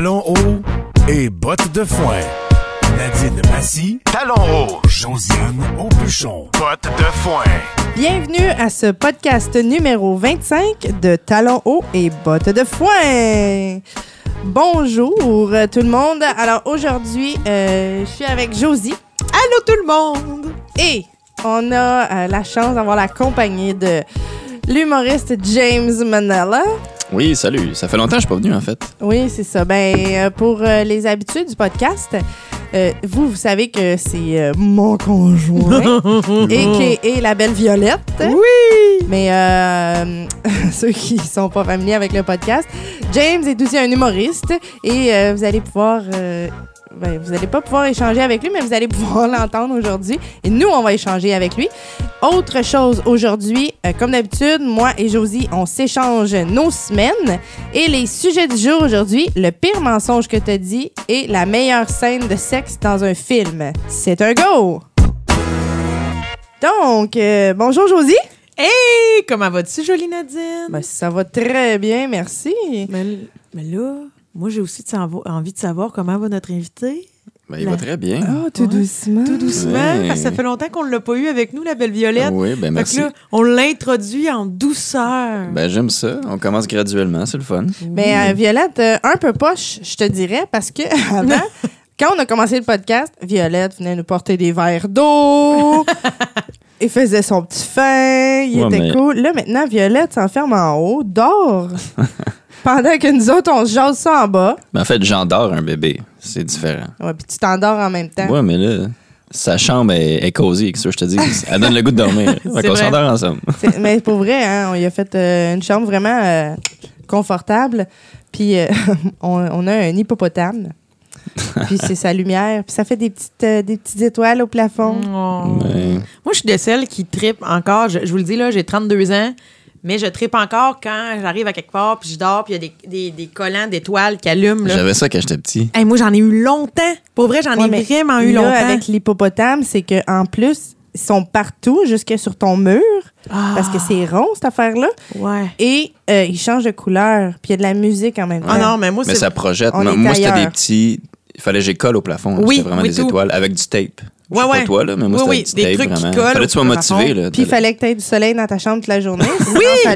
Talons hauts et bottes de foin. Nadine Massy, talons hauts. Josiane Aubuchon, bottes de foin. Bienvenue à ce podcast numéro 25 de Talons hauts et bottes de foin. Bonjour tout le monde. Alors aujourd'hui, euh, je suis avec Josie. Allô tout le monde! Et on a euh, la chance d'avoir la compagnie de l'humoriste James Manella. Oui, salut. Ça fait longtemps que je suis pas venu, en fait. Oui, c'est ça. Ben, euh, pour euh, les habitudes du podcast, euh, vous, vous savez que c'est euh, mon conjoint et, et la belle Violette. Oui! Mais euh, ceux qui sont pas familiers avec le podcast, James est aussi un humoriste et euh, vous allez pouvoir. Ben, vous n'allez pas pouvoir échanger avec lui, mais vous allez pouvoir l'entendre aujourd'hui. Et nous, on va échanger avec lui. Autre chose aujourd'hui, euh, comme d'habitude, moi et Josie, on s'échange nos semaines. Et les sujets du jour aujourd'hui, le pire mensonge que tu as dit et la meilleure scène de sexe dans un film. C'est un go! Donc, euh, bonjour Josie. Hey! Comment vas-tu, jolie Nadine? Ben, ça va très bien, merci. mais, mais là, moi, j'ai aussi envie de savoir comment va notre invité. Ben, il La- va très bien. Oh, tout Ouais. doucement. Tout doucement, Ouais. parce que ça fait longtemps qu'on ne l'a pas eu avec nous, la belle Violette. oui, ben Fait merci. que là, on l'introduit en douceur. Ben, j'aime ça. On commence graduellement, c'est le fun. Mais euh, Violette, euh, un peu poche, je te dirais, parce que avant, quand on a commencé le podcast, Violette venait nous porter des verres d'eau. Il faisait son petit fin, il Ouais, était mais- cool. Là, maintenant, Violette s'enferme en haut, dort. Pendant que nous autres, on se jase ça en bas. Ben, en fait, j'endors un bébé. C'est différent. Ouais, puis tu t'endors en même temps. Ouais, mais là, sa chambre est, est cosy, que je te dis? Elle donne le goût de dormir. Fait C'est qu'on s'endort ensemble. C'est- Mais pour vrai, hein, on lui a fait euh, une chambre vraiment euh, confortable. Puis euh, on, on a un hippopotame. puis c'est sa lumière. Puis ça fait des petites, euh, des petites étoiles au plafond. Oh. Moi, je suis de celles qui trippent encore. Je, je vous le dis, là, j'ai 32 ans, mais je trippe encore quand j'arrive à quelque part, puis je dors, puis il y a des, des, des collants d'étoiles qui allument. là. J'avais ça quand j'étais petit. Hey, moi, j'en ai eu longtemps. Pour vrai, j'en Ouais, ai mais vraiment eu là, longtemps. avec l'hippopotame, c'est qu'en plus, ils sont partout, jusque sur ton mur, Ah, parce que c'est rond, cette affaire-là. Ouais. Et euh, ils changent de couleur. Puis il y a de la musique en même temps. Ah non, mais moi, Mais c'est. ça projette. on Moi, est moi, c'était ailleurs. des petits. Il fallait que j'écolle au plafond. là. Oui, C'était vraiment oui, des tout. étoiles avec du tape. Ouais, ouais. pas toi, là, mais moi, Oui, des tape trucs qui vraiment. collent Fallait que tu sois motivé. Là, Puis il fallait que tu aies du soleil dans ta chambre toute la journée. oui!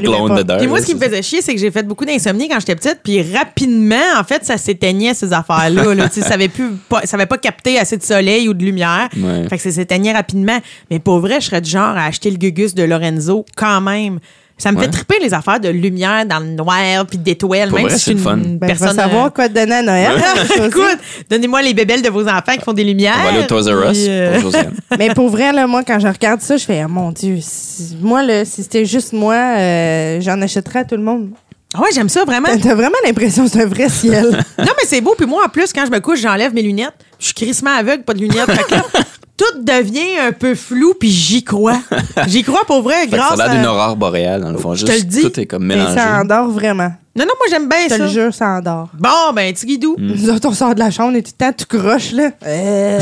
Puis moi, ce qui me faisait chier, c'est que j'ai fait beaucoup d'insomnie quand j'étais petite, puis rapidement, en fait, ça s'éteignait, ces affaires-là. là. Ça n'avait pas, ça avait pas capté assez de soleil ou de lumière. Ouais. Fait que ça s'éteignait rapidement. Mais pour vrai, je serais du genre à acheter le Gugus de Lorenzo quand même. Ça me Ouais. fait triper les affaires de lumière dans le noir puis d'étoiles, même vrai, si c'est je suis fun. une Ben, je vais personne. savoir euh, quoi te donner à Noël. Écoute, donnez-moi les bébelles de vos enfants qui font des lumières. On va aller au Toys R Us euh, pour. Mais pour vrai, là, moi, quand je regarde ça, je fais, Ah, mon Dieu, si- moi, là, si c'était juste moi, euh, j'en achèterais à tout le monde. Ah ouais, j'aime ça vraiment. T'as t'as vraiment l'impression que c'est un vrai ciel. Non, mais c'est beau. Puis moi, en plus, quand je me couche, j'enlève mes lunettes. Je suis crissement aveugle, pas de lunettes. Fait que là, tout devient un peu flou, puis j'y crois. J'y crois pour vrai, Fait que ça grâce a l'air d'une à... aurore boréale, dans le fond. Je Juste, te le dis. Tout est comme Mais mélangé. ça endort vraiment. Non, non, moi, j'aime bien Je te ça. le jure, ça endort. Bon, ben, Tigidou. Nous autres, on sort de la chambre, on est tout le temps tout croche, là. Euh,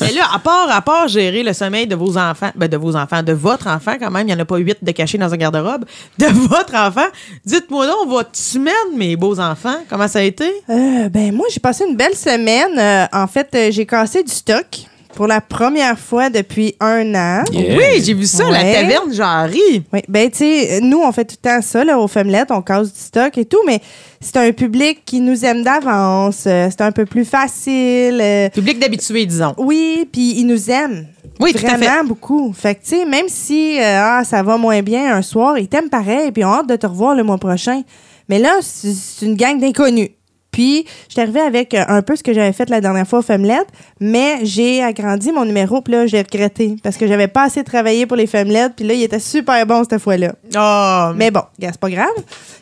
Mais là, à part, à part gérer le sommeil de vos enfants, ben, de vos enfants, de votre enfant quand même, il n'y en a pas huit de cachés dans un garde-robe, de votre enfant, dites-moi donc, votre semaine, mes beaux enfants, comment ça a été? euh, ben, moi, j'ai passé une belle semaine. Euh, en fait, euh, j'ai cassé du stock pour la première fois depuis un an. Yeah. Oui, j'ai vu ça, la Ouais. taverne Jarry. Oui, ben tu sais, nous on fait tout le temps ça là, aux Femmelettes, on casse du stock et tout, mais c'est un public qui nous aime d'avance, euh, c'est un peu plus facile. euh, Public d'habitués, disons. oui, puis ils nous aiment. Oui, tout à Vraiment fait. beaucoup. Fait que, tu sais, même si euh, ah, ça va moins bien un soir, ils t'aiment pareil, puis on a hâte de te revoir le mois prochain. Mais là, c'est une gang d'inconnus. Puis, je suis arrivée avec euh, un peu ce que j'avais fait la dernière fois aux Femmelettes, mais j'ai agrandi mon numéro, puis là, j'ai regretté parce que j'avais pas assez travaillé pour les Femmelettes, puis là, il était super bon cette fois-là. Oh, Mais bon, c'est pas grave.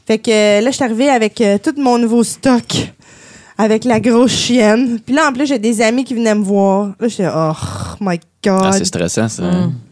Fait que euh, là, je suis arrivée avec euh, tout mon nouveau stock. Avec la grosse chienne. Puis là, en plus, j'ai des amis qui venaient me voir. Là, j'étais, oh my God. Ah, c'est stressant, ça.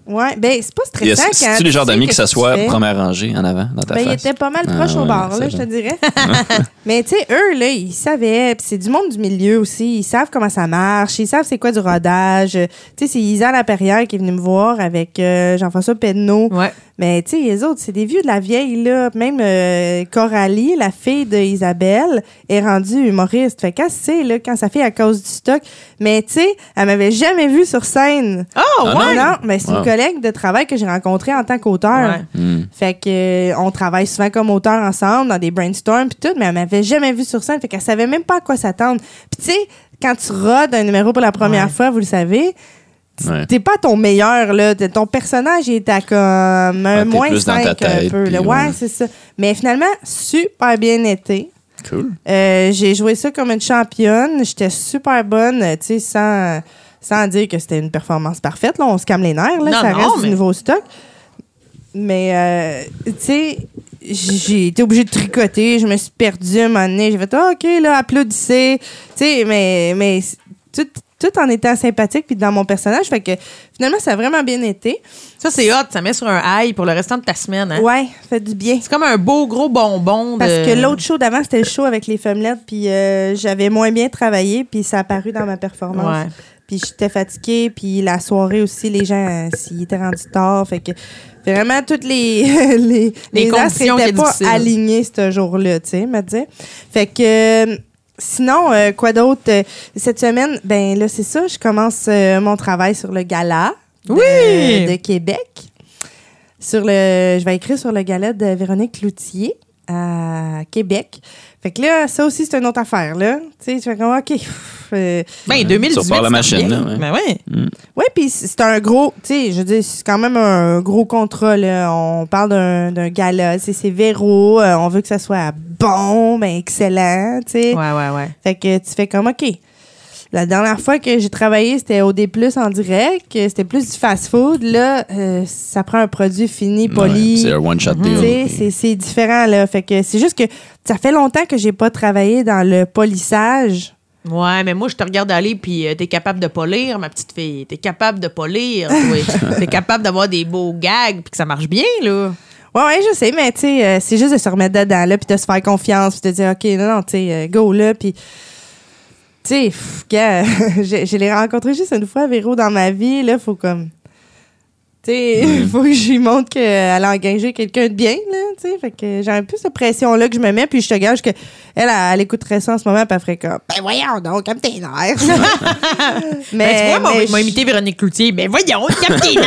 Ouais, ben, c'est pas Il stressant quand. C'est-tu les genres tu sais d'amis que s'assoient tu fais? première rangée en avant dans ta Ben, il face? était pas mal Ah, proche au ouais, bar, là, c'est je te dirais. Mais tu sais, eux, là, ils savaient. Puis c'est du monde du milieu aussi. Ils savent comment ça marche. Ils savent c'est quoi du rodage. Tu sais, c'est Isa Laperrière qui est venue me voir avec euh, Jean-François Pedneau. Ouais. Mais tu sais, les autres, c'est des vieux de la vieille, là. Même euh, Coralie, la fille d'Isabelle, est rendue humoriste. Fait qu'elle sait, là, quand sa fille à cause du stock. Mais tu sais, elle m'avait jamais vue sur scène. Oh, ouais! Non, mais c'est Wow. une collègue de travail que j'ai rencontrée en tant qu'auteur. Ouais. Hmm. Fait que euh, on travaille souvent comme auteur ensemble dans des brainstorms puis tout, mais elle m'avait jamais vu sur scène, fait qu'elle savait même pas à quoi s'attendre. Puis tu sais, quand tu rodes un numéro pour la première Ouais. fois, vous le savez, Ouais. t'es pas ton meilleur là, ton personnage il est à comme un t'es moins plus dans 5 ta un peu. là. Ouais, ouais. c'est ça. Mais finalement, super bien été. Cool. Euh, j'ai joué ça comme une championne. J'étais super bonne, tu sais, sans, sans dire que c'était une performance parfaite. Là, on se calme les nerfs, là, Non, ça non, reste mais- du nouveau stock. Mais, euh, tu sais, j'ai été obligée de tricoter. Je me suis perdue à un moment donné. J'ai fait, Ah, OK, là, applaudissez. Tu sais, mais, mais tout, tout en étant sympathique puis dans mon personnage. Fait que finalement, ça a vraiment bien été. Ça, c'est hot. Ça met sur un high pour le restant de ta semaine. Hein? Ouais, ça fait du bien. C'est comme un beau gros bonbon. de- Parce que l'autre show d'avant, c'était le show avec les femmelettes, puis euh, j'avais moins bien travaillé, puis ça a apparu dans ma performance. Ouais. Puis j'étais fatiguée, puis la soirée aussi, les gens, euh, s'ils étaient rendus tard, fait que vraiment toutes les les, Les conditions étaient pas alignés ce jour-là, tu sais, me dire. Fait que euh, sinon, euh, quoi d'autre? Euh, cette semaine Ben là, c'est ça, je commence euh, mon travail sur le gala de, Oui! de Québec. Sur le, je vais écrire sur le gala de Véronique Cloutier à Québec. Fait que là, ça aussi, c'est une autre affaire, là. Tu sais, tu fais comme, OK. pff, euh, Ben, 2018. Tu repars la ça machine, là, ouais. Ben ouais. oui, puis c'est un gros, tu sais, je veux dire, c'est quand même un gros contrat, là. On parle d'un d'un gala, c'est c'est Véro, euh, on veut que ça soit bon, ben excellent, tu sais. Ouais, ouais, ouais. Fait que tu fais comme, OK. La dernière fois que j'ai travaillé, c'était au D+, en direct, que c'était plus du fast-food. Là, euh, ça prend un produit fini, Ouais, poli. c'est un one-shot Tu deal. c'est- c'est différent, là. Fait que c'est juste que ça fait longtemps que j'ai pas travaillé dans le polissage. Ouais, mais moi, je te regarde aller, puis euh, t'es capable de pas lire, ma petite fille. T'es capable de pas lire, toi. t'es capable d'avoir des beaux gags, puis que ça marche bien, là. Ouais, ouais, je sais, mais tu sais, euh, c'est juste de se remettre dedans, là, puis de se faire confiance, puis de dire, OK, non, non, tu sais, euh, go, là, puis. Tu sais, je, l'ai rencontré juste une fois, Véro, dans ma vie, là, faut comme. Tu sais, il faut que je lui montre qu'elle a engagé quelqu'un de bien, là, tu sais. Fait que j'ai un peu cette pression-là que je me mets, puis je te gage que elle, elle, écouterait ça en ce moment, puis elle ferait comme, ben voyons donc, comme tes nerfs. Ben, tu vois, mais m'a imité Véronique Cloutier. Ben voyons, capitaine,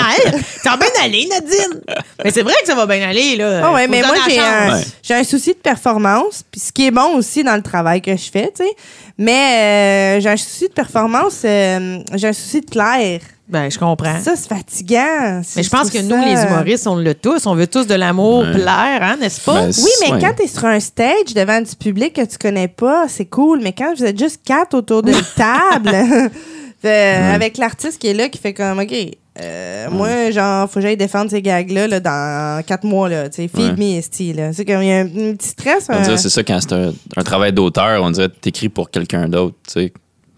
ça va bien aller, Nadine. Mais c'est vrai que ça va bien aller, là. Ah ouais, mais moi, j'ai un. Ouais. un souci de performance, puis ce qui est bon aussi dans le travail que je fais, tu sais. Mais euh, j'ai un souci de performance, euh, j'ai un souci de clair. Ben, je comprends. Ça, c'est fatigant. mais je pense que nous, les humoristes, on l'a tous. On veut tous de l'amour, Ouais. plaire, hein, n'est-ce pas? Ben, Oui, mais Ouais. quand tu es sur un stage devant du public que tu connais pas, c'est cool. Mais quand vous êtes juste quatre autour d'une table, euh, avec l'artiste qui est là, qui fait comme, OK, euh, moi, genre, faut que j'aille défendre ces gags-là là, dans quatre mois. Là, feed me, esti, là. C'est comme, il y a un, un petit stress. On dirait c'est ça quand c'est un, un travail d'auteur, on dirait que t'écris pour quelqu'un d'autre, tu sais.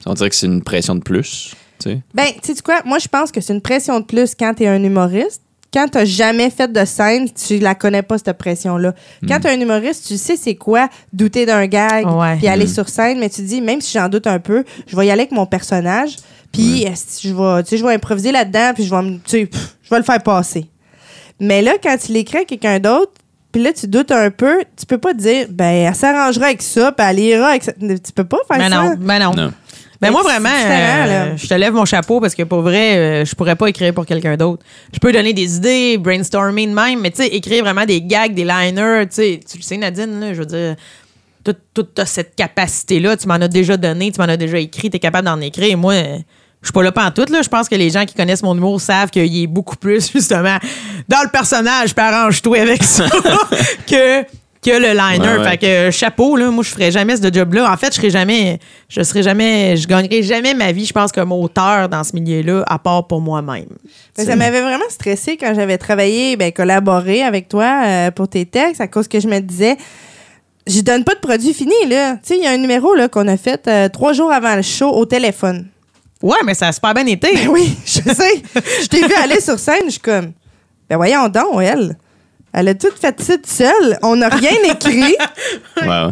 On dirait que c'est une pression de plus, tu sais. Ben, tu sais quoi? Moi, je pense que c'est une pression de plus quand t'es un humoriste. Quand t'as jamais fait de scène, tu la connais pas, cette pression-là. Quand t'es un humoriste, tu sais c'est quoi douter d'un gag puis aller sur scène, mais tu te dis, même si j'en doute un peu, je vais y aller avec mon personnage, puis je vais, tu sais, je vais improviser là-dedans, puis je vais, me- tu sais, pff, je vais le faire passer. Mais là, quand tu l'écris à quelqu'un d'autre, puis là, tu doutes un peu, tu peux pas te dire, ben, elle s'arrangera avec ça, puis elle ira avec ça. Tu peux pas faire Ben ça. non, ben non. Non. Ben moi, C'est vraiment, euh, je te lève mon chapeau parce que pour vrai, euh, je pourrais pas écrire pour quelqu'un d'autre. Je peux donner des idées, brainstorming de même, mais tu sais, écrire vraiment des gags, des liners, tu sais, tu le sais, Nadine, là, je veux dire, toute, toute cette capacité-là, tu m'en as déjà donné, tu m'en as déjà écrit, tu es capable d'en écrire. Moi, euh, je suis pas là pas en tout, là. Je pense que les gens qui connaissent mon humour savent qu'il est beaucoup plus, justement, dans le personnage, puis arrange-toi avec ça, que que le liner. Ouais, ouais. Fait que chapeau, là, moi, je ferais jamais ce job-là. En fait, je serais jamais, je serais jamais, je gagnerais jamais ma vie, je pense, comme auteur dans ce milieu-là, à part pour moi-même. Ça m'avait vraiment stressé quand j'avais travaillé, ben, collaboré avec toi euh, pour tes textes, à cause que je me disais, je donne pas de produit fini, là. Tu sais, il y a un numéro là, qu'on a fait euh, trois jours avant le show au téléphone. Ouais, mais ça a super bien été. Ben oui, je sais. je t'ai vu aller sur scène, je suis comme, ben voyons donc, elle. Elle a tout fait ça toute seule. On n'a rien écrit. Ouais, ouais.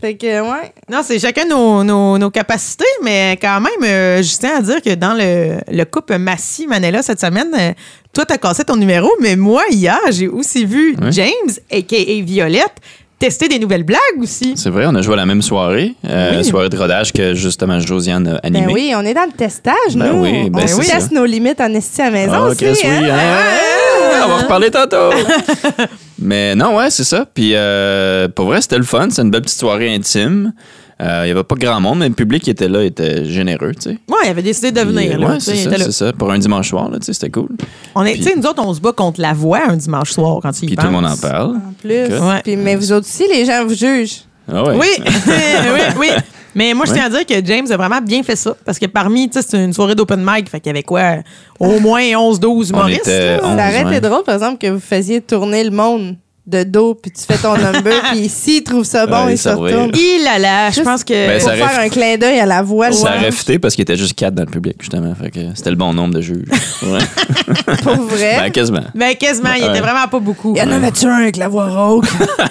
Fait que, ouais. Non, c'est chacun nos, nos, nos capacités, mais quand même, euh, je tiens à dire que dans le, le couple Massy-Manella cette semaine, euh, toi, t'as cassé ton numéro, mais moi, hier, j'ai aussi vu Ouais. James, a.k.a. Violette, tester des nouvelles blagues aussi. C'est vrai, on a joué à la même soirée, euh, Oui. soirée de rodage que justement Josiane a animée. Ben oui, on est dans le testage, Ben nous. oui, ben on teste nos limites en esti à la maison Ah, aussi. Oui, hein? hein? On va reparler tantôt. Mais non, ouais, c'est ça. Puis euh, pour vrai, c'était le fun. C'est une belle petite soirée intime. Euh, Il y avait pas grand monde, mais le public qui était là était généreux, tu sais. Ouais, il avait décidé de venir. Là, ouais, c'est ça, c'est ça. Pour un dimanche soir, là, tu sais, c'était cool. On est, Puis- tu sais, nous autres, on se bat contre la voix un dimanche soir quand il Puis tout le monde en parle. En plus. Ouais. Puis, mais vous autres aussi, les gens vous jugent. Ah ouais. Oui, oui, oui. Mais moi, je Ouais. tiens à dire que James a vraiment bien fait ça. Parce que parmi, tu sais, c'est une soirée d'open mic. Fait qu'il y avait quoi? Au moins 11-12 On humoristes. était là. 11, Ça aurait été drôle, par exemple, que vous faisiez tourner le monde de dos, puis tu fais ton number, puis s'ils trouvent ça bon, Ouais, ils se retournent. Il là là, je pense que. Ben, Pour ça faire un clin d'œil à la voix, Ça le aurait fité parce qu'il était juste quatre dans le public, justement. Fait que c'était le bon nombre de juges. Ouais. pour vrai? Ben, quasiment. Ben, quasiment, il Ouais. était vraiment pas beaucoup. Il y en avait-tu un avec la voix rauque?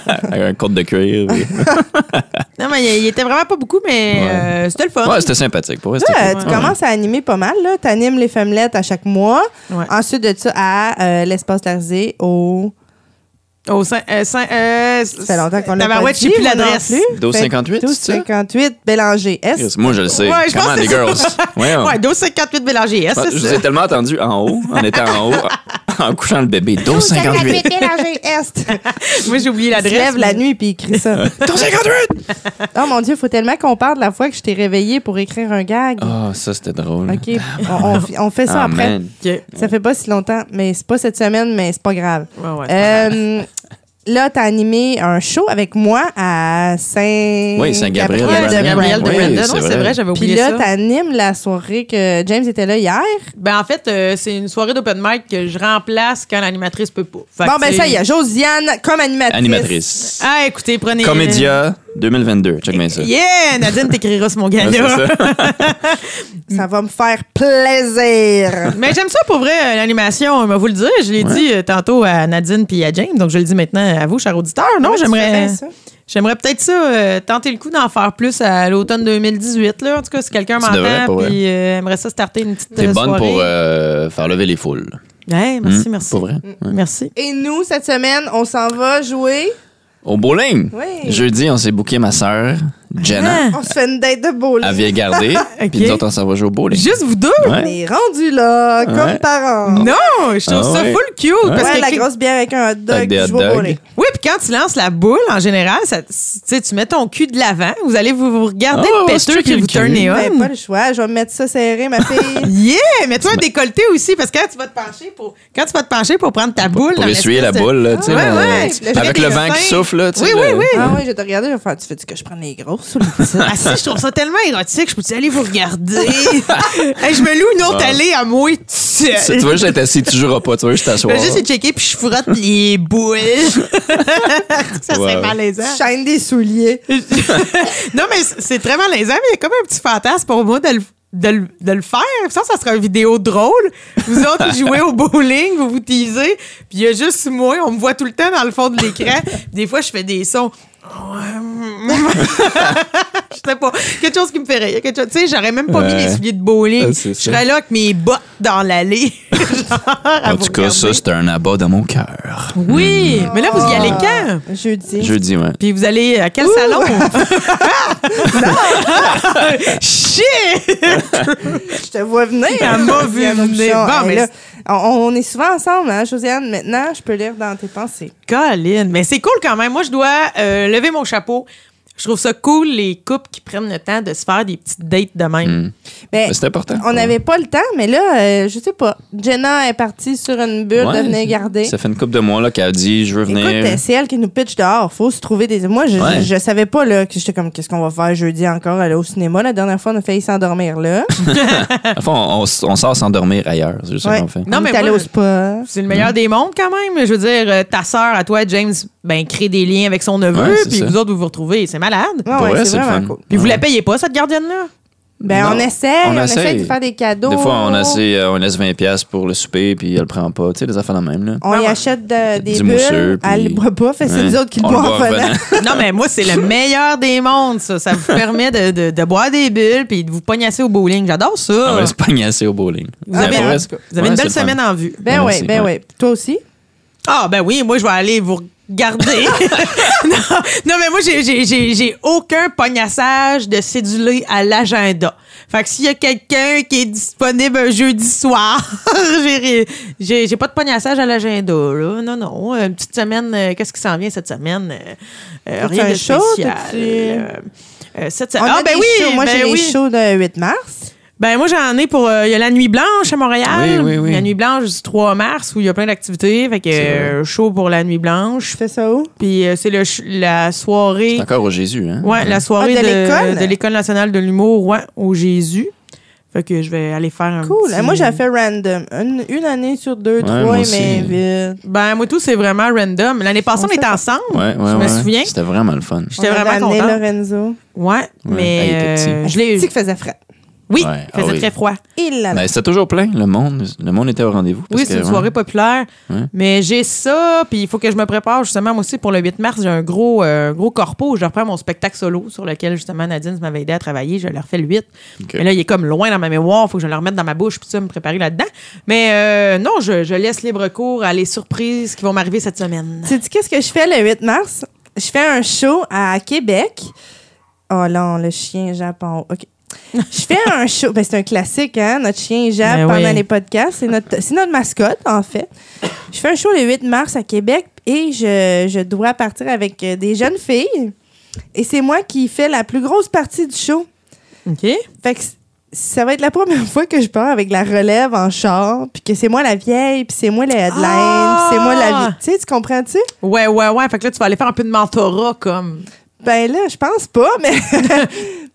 Avec un côte de cuir. oui. Non, mais il, il était vraiment pas beaucoup, mais Ouais. euh, c'était le fun. Ouais, c'était sympathique. Pour vrai, cool. tu Ouais. commences à animer pas mal, là. Tu animes les femmelettes à chaque mois. Ouais. Ensuite de ça, à euh, l'espace Larzé, au. Au sein. Euh, sein- euh, Ça fait longtemps qu'on l'a pas dit, je sais plus l'adresse. plus. 1258, Fait que c'est ça? 1258, Bélanger. Est-ce? Moi, je le sais. Ouais, je pense Comment, que les girls? Ouais, Ouais, 1258 Bélanger, Je c'est vous ai tellement entendu en haut, en étant en haut, en couchant le bébé. 1258. Bélanger Est. Moi, j'ai oublié l'adresse. lève la nuit puis il crie ça. 1258! oh mon Dieu, faut tellement qu'on parle de la fois que je t'ai réveillé pour écrire un gag. Ah, ça, c'était drôle. OK, on, on fi- on fait ça Ah, après. Ok. Ça fait pas si longtemps, mais c'est pas cette semaine, mais c'est pas grave. Ouais, ouais. Euh, là, t'as animé un show avec moi à Saint... Oui, Saint-Gabriel de Gabriel de Brandon. c'est Non, c'est vrai. vrai, j'avais Puis oublié là, ça. t'animes la soirée que James était là hier. Ben, en fait, euh, c'est une soirée d'open mic que je remplace quand l'animatrice peut pas. Fait bon, ben ça y est, Josiane comme animatrice. Animatrice. Ah, écoutez, prenez. Comédia 2022. Check bien ça. Yeah! Nadine t'écrira sur mon gars-là. ça. Ça va me faire plaisir. Mais j'aime ça pour vrai, euh, l'animation, on va vous le dire. Je l'ai Ouais. dit euh, tantôt à Nadine puis à James, donc je le dis maintenant à vous, chers auditeurs. Non, Ouais, j'aimerais. J'aimerais peut-être ça, euh, tenter le coup d'en faire plus à l'automne 2018. Là. En tout cas, si quelqu'un m'entend pour vrai. puis euh, aimerait ça starter une petite T'es euh, bonne soirée. pour euh, faire lever les foules. Ouais, merci, Hmm, merci. Pour vrai. Ouais. Merci. Et nous, cette semaine, on s'en va jouer. Au bowling. Oui. Jeudi, on s'est booké ma sœur, Jenna, On se fait une date de bowling. à Vieille Gardée. Ok. Puis nous autres, on s'en va jouer au bowling. Juste vous deux? On Ouais. est rendu là, comme Ouais. parents. Non, je trouve Ah ça ouais. full cute. Ouais. Parce Ouais, que la grosse bière avec un hot dog. Avec des hot au bowling. Oui, puis quand tu lances la boule, en général, ça, tu mets ton cul de l'avant, vous allez vous, vous regarder Ah, le péteux c'est puis vous cul. turnez Ben, on. pas le choix. Je vais me mettre ça serré, ma fille. Yeah! Mets-toi un décolleté aussi, parce que quand tu vas te pencher pour, quand tu vas te pencher pour prendre ta boule. Pour essuyer la boule, là, tu sais. Le Avec le vent qui souffle, là, tu sais. Oui, oui, oui. ah oui, je vais te regarder, je vais faire, tu fais-tu que je prenne les grosses? Ah si, je trouve ça tellement érotique, je peux-tu aller vous regarder? Hey, je me loue une autre allée à moi. Tu juste être assis, tu joueras pas, tu vas juste Je t'asseoir. vais juste checker puis je frotte les boules. ça serait Wow. malaisant. Tu chaînes des souliers. non, mais c'est- c'est très malaisant, mais il y a comme un petit fantasme pour moi de le, de le, de le faire. Ça, ça serait une vidéo drôle. Vous autres, vous jouez au bowling, vous vous teasez, puis il y a juste moi, on me voit tout le temps dans le fond de l'écran. Des fois, je fais des sons. je sais pas. Quelque chose qui me fait rire. Tu sais, j'aurais même pas mis Ouais. les souliers de bowling. Ah, Je serais là avec mes bottes dans l'allée. En tout cas, ça, c'est un abat dans mon cœur. Oui, mais là, vous y allez Ah, quand? Jeudi. Jeudi, ouais. Puis vous allez à quel salon? Shit! Je te vois venir. Elle m'a vu venir. Bon, mais là, on, on est souvent ensemble, hein, Josiane. Maintenant, je peux lire dans tes pensées. Colin, mais c'est cool quand même. Moi, je dois euh, lever mon chapeau. Je trouve ça cool, les couples qui prennent le temps de se faire des petites dates de même. Hmm. Ben, Mais C'est important. on n'avait pas le temps, mais là, euh, je sais pas. Jenna est partie sur une bulle Ouais, de venir garder. Ça fait une couple de mois là, qu'elle a dit je veux venir. Écoute, euh, c'est elle qui nous pitch dehors. Faut se trouver des. Moi, je, Ouais. je, je savais pas, là, que j'étais comme, qu'est-ce qu'on va faire jeudi encore aller au cinéma. La dernière fois, on a failli s'endormir là. Enfin, on, on- on sort s'endormir ailleurs. C'est juste Ouais. ça qu'on fait. Non, on mais moi, au spa. C'est le meilleur des mondes quand même. Je veux dire, euh, ta sœur, à toi, James, ben, crée des liens avec son neveu, puis ça. vous autres, vous vous retrouvez. C'est malade. Ouais, Pour ouais, c'est c'est le vraiment fun. cool. Puis vous la payez pas, cette gardienne-là? Ben, Non. on essaie, On on, essaie essaye. de faire des cadeaux. Des fois, on, essaie, euh, on laisse 20$ piastres pour le souper, puis elle le prend pas. Tu sais, des affaires de même. Là. On y achète de- des Du bulles, mousseux, puis- elle le boit pas, fait que c'est Ouais. nous autres qui le boivent en. Non, mais moi, c'est le meilleur des mondes, ça. Ça vous permet de, de, de boire des bulles puis de vous pognasser au bowling. J'adore ça. On va se pagnasser au bowling. Vous avez, vous avez une belle semaine en vue. Ben oui, ben ouais. oui. Toi aussi? Ah, ben oui, moi, je vais aller vous non, non, mais moi, j'ai- aucun pognassage de cédulé à l'agenda. Fait que s'il y a quelqu'un qui est disponible un jeudi soir, j'ai- pas de pognassage à l'agenda, là. Non, non. Une petite semaine, euh, qu'est-ce qui s'en vient cette semaine? Euh, euh, rien de spécial. Euh, cette semaine. Ah, ben oui! shows. Moi, ben j'ai oui. les shows de 8 mars. Ben moi j'en ai pour euh, il y a la nuit blanche à Montréal. Oui, oui, oui. La nuit blanche du 3 mars où il y a plein d'activités, fait que C'est euh, chaud pour la nuit Je blanche. fais ça où? Puis euh, c'est le la soirée C'est encore au Jésus, hein? ouais, la soirée Ah, de l'école? de l'école nationale de l'humour ouais, au Jésus. Fait que je vais aller faire un Cool. petit- Moi, j'ai fait random. Une, une année sur deux, Ouais, trois, aussi. m'invite. Ben moi tout c'est vraiment random. L'année passée On on, était ensemble. Ouais, ouais, je me ouais. souviens. C'était vraiment le fun. J'étais vraiment amené contente. Lorenzo. Ouais, mais Ah, euh, je l'ai C'est que faisait frais. Oui, Ouais, il faisait ah oui. très froid. Il l'a Ben, c'était toujours plein, le monde. Le monde était au rendez-vous. Oui, c'est une ouais. soirée populaire. Ouais. Mais j'ai ça, puis il faut que je me prépare justement moi aussi pour le 8 mars. J'ai un gros, euh, gros corpo où je reprends mon spectacle solo sur lequel justement Nadine m'avait aidé à travailler. Je le refais le 8. Ok. Mais là, il est comme loin dans ma mémoire. Il faut que je le remette dans ma bouche puis ça, me préparer là-dedans. Mais euh, non, je, je laisse libre cours à les surprises qui vont m'arriver cette semaine. Tu dis qu'est-ce que je fais le 8 mars? Je fais un show à Québec. Oh là, le chien Japon. OK. Je fais un show. Ben, c'est un classique, hein? Notre chien jappe Ben pendant oui. les podcasts. C'est notre, c'est notre mascotte, en fait. Je fais un show le 8 mars à Québec et je, je dois partir avec euh, des jeunes filles. Et c'est moi qui fais la plus grosse partie du show. OK? Fait que ça va être la première fois que je pars avec la relève en char, puis que c'est moi la vieille, puis c'est moi la headline, Ah! puis c'est moi la vie. Tu sais, tu comprends-tu? Ouais, ouais, ouais. Fait que là, tu vas aller faire un peu de mentorat comme. Ben là, je pense pas, mais,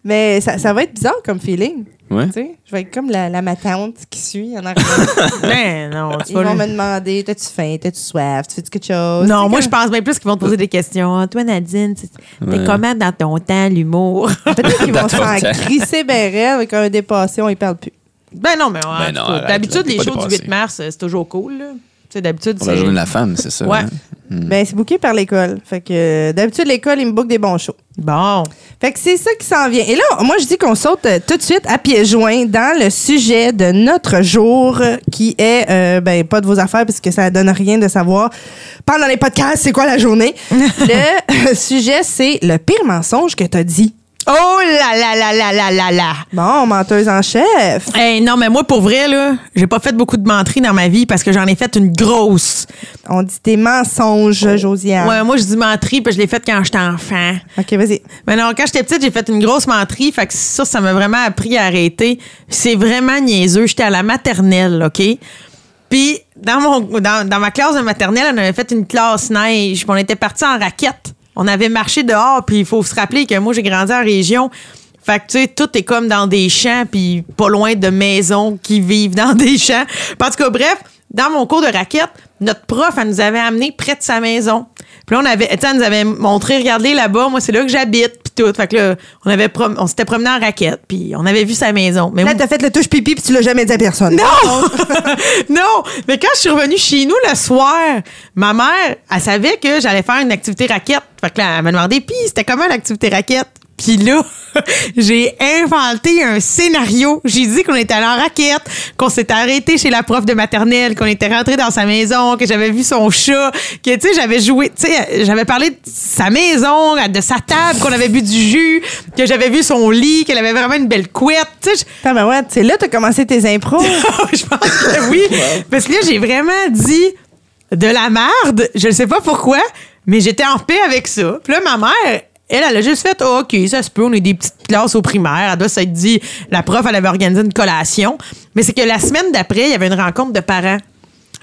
mais ça, ça va être bizarre comme feeling. Ouais. Tu sais, je vais être comme la, la ma tante qui suit en arrière. Ben non, tu Ils vont me demander T'as-tu faim T'as-tu soif Tu fais-tu quelque chose? Non, moi, comme- je pense bien plus qu'ils vont te poser des questions. Ah, Toi, Nadine, tu- t'es Ouais. comment dans ton temps, l'humour? Peut-être qu'ils vont Dans se ton faire temps. crisser ben avec un dépassé, on y parle plus. Ben non, mais ouais, Ben d'habitude, les shows du dépassé. 8 mars, euh, c'est toujours cool. là. Tu sais, d'habitude, Pour la c'est. journée de la femme, c'est ça. Ouais. hein? Ben, c'est booké par l'école. Fait que euh, d'habitude, l'école, ils me bookent des bons shows. Bon. Fait que c'est ça qui s'en vient. Et là, moi, je dis qu'on saute euh, tout de suite à pieds joints dans le sujet de notre jour, qui est, euh, ben, pas de vos affaires, parce que ça donne rien de savoir pendant les podcasts, c'est quoi la journée? le sujet, c'est le pire mensonge que t'as dit. Oh là là là là là là là! Bon, menteuse en chef. Hey, non, mais moi, pour vrai, là, j'ai pas fait beaucoup de menteries dans ma vie parce que j'en ai fait une grosse. On dit des mensonges, Josiane. Ouais, moi, je dis menterie, puis je l'ai faite quand j'étais enfant. OK, vas-y. Mais non, quand j'étais petite, j'ai fait une grosse menterie. Fait que ça, ça m'a vraiment appris à arrêter. C'est vraiment niaiseux. J'étais à la maternelle, OK? Puis, dans, mon, dans, dans ma classe de maternelle, on avait fait une classe neige. Puis, on était partis en raquette. On avait marché dehors. Puis, il faut se rappeler que moi, j'ai grandi en région. Fait que, tu sais, tout est comme dans des champs, puis pas loin de maisons qui vivent dans des champs. En tout bref, dans mon cours de raquette, notre prof, elle nous avait amené près de sa maison. Puis là, on avait, elle nous avait montré, regardez là-bas, moi, c'est là que j'habite, tout. Fait que là, on, avait prom- on s'était promené en raquette, puis on avait vu sa maison. Mais Là, t'as fait le touche pipi puis tu l'as jamais dit à personne. non! non! Mais quand je suis revenue chez nous le soir, ma mère, elle savait que j'allais faire une activité raquette. Fait que là, elle m'a demandé, puis c'était comment l'activité raquette? Puis là, j'ai inventé un scénario. J'ai dit qu'on était allé en raquette, qu'on s'était arrêté chez la prof de maternelle, qu'on était rentré dans sa maison, que j'avais vu son chat, que tu sais, j'avais joué, tu sais, j'avais parlé de sa maison, de sa table, qu'on avait bu du jus, que j'avais vu son lit, qu'elle avait vraiment une belle couette. Tu sais, ben ouais, c'est là que t'as commencé tes impros. je pense que oui. Parce que là, j'ai vraiment dit de la merde. Je ne sais pas pourquoi, mais j'étais en paix avec ça. Puis là, ma mère, elle, elle a juste fait Ah, OK, ça se peut, on est des petites classes au primaire. Elle doit s'être dit La prof, elle avait organisé une collation. Mais c'est que la semaine d'après, il y avait une rencontre de parents.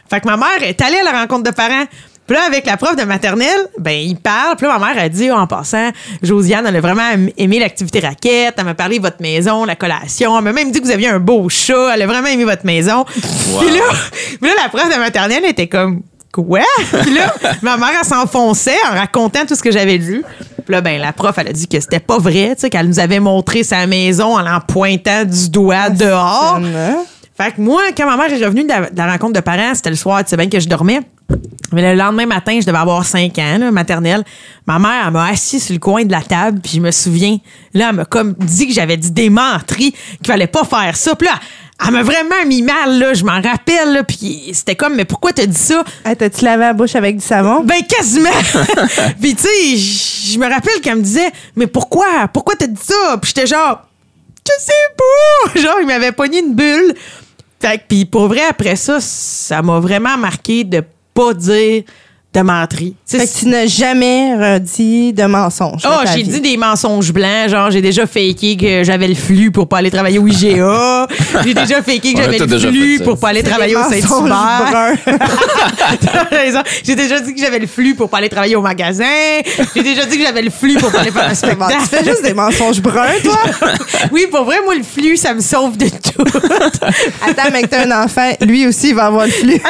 Fait que ma mère est allée à la rencontre de parents. Puis là, avec la prof de maternelle, ben, il parle. Puis là, ma mère a dit, oh, en passant, Josiane, elle a vraiment aimé l'activité raquette. Elle m'a parlé de votre maison, la collation. Elle m'a même dit que vous aviez un beau chat. Elle a vraiment aimé votre maison. Puis là, puis là, la prof de maternelle était comme, quoi? Puis là, ma mère, elle s'enfonçait en racontant tout ce que j'avais lu. Puis là, ben, la prof, elle a dit que c'était pas vrai, tu sais, qu'elle nous avait montré sa maison en en pointant du doigt dehors. Hein? Fait que moi, quand ma mère est revenue de la, de la rencontre de parents, c'était le soir, tu sais bien que je dormais. Mais le lendemain matin, je devais avoir 5 ans, là, maternelle. Ma mère, elle m'a assis sur le coin de la table, puis je me souviens, là, elle m'a comme dit que j'avais dit des menteries, qu'il fallait pas faire ça. Puis là, elle m'a vraiment mis mal, là, je m'en rappelle, là, puis c'était comme, mais pourquoi t'as dit ça? T'as-tu lavé la bouche avec du savon? Ben, quasiment! puis tu sais, je je me rappelle qu'elle me disait, mais pourquoi? Pourquoi t'as dit ça? Puis j'étais genre, je sais pas! Genre, il m'avait pogné une bulle. Fait que, puis pour vrai, après ça, ça m'a vraiment marqué de pas dire de menterie. Fait que tu n'as jamais redit de mensonge. Oh, j'ai dit des mensonges blancs, genre j'ai déjà faké que j'avais le flux pour pas aller travailler au IGA. j'ai déjà faké que j'avais le flux pour pas aller travailler au Saint-Hubert. T'as raison. J'ai déjà dit que j'avais le flux pour pas aller travailler au magasin. J'ai déjà dit que j'avais le flux pour pas aller faire un spectacle. tu fais juste des mensonges bruns, toi? oui, pour vrai, moi, le flux, ça me sauve de tout. Attends, mais que t'as un enfant, lui aussi, il va avoir le flux.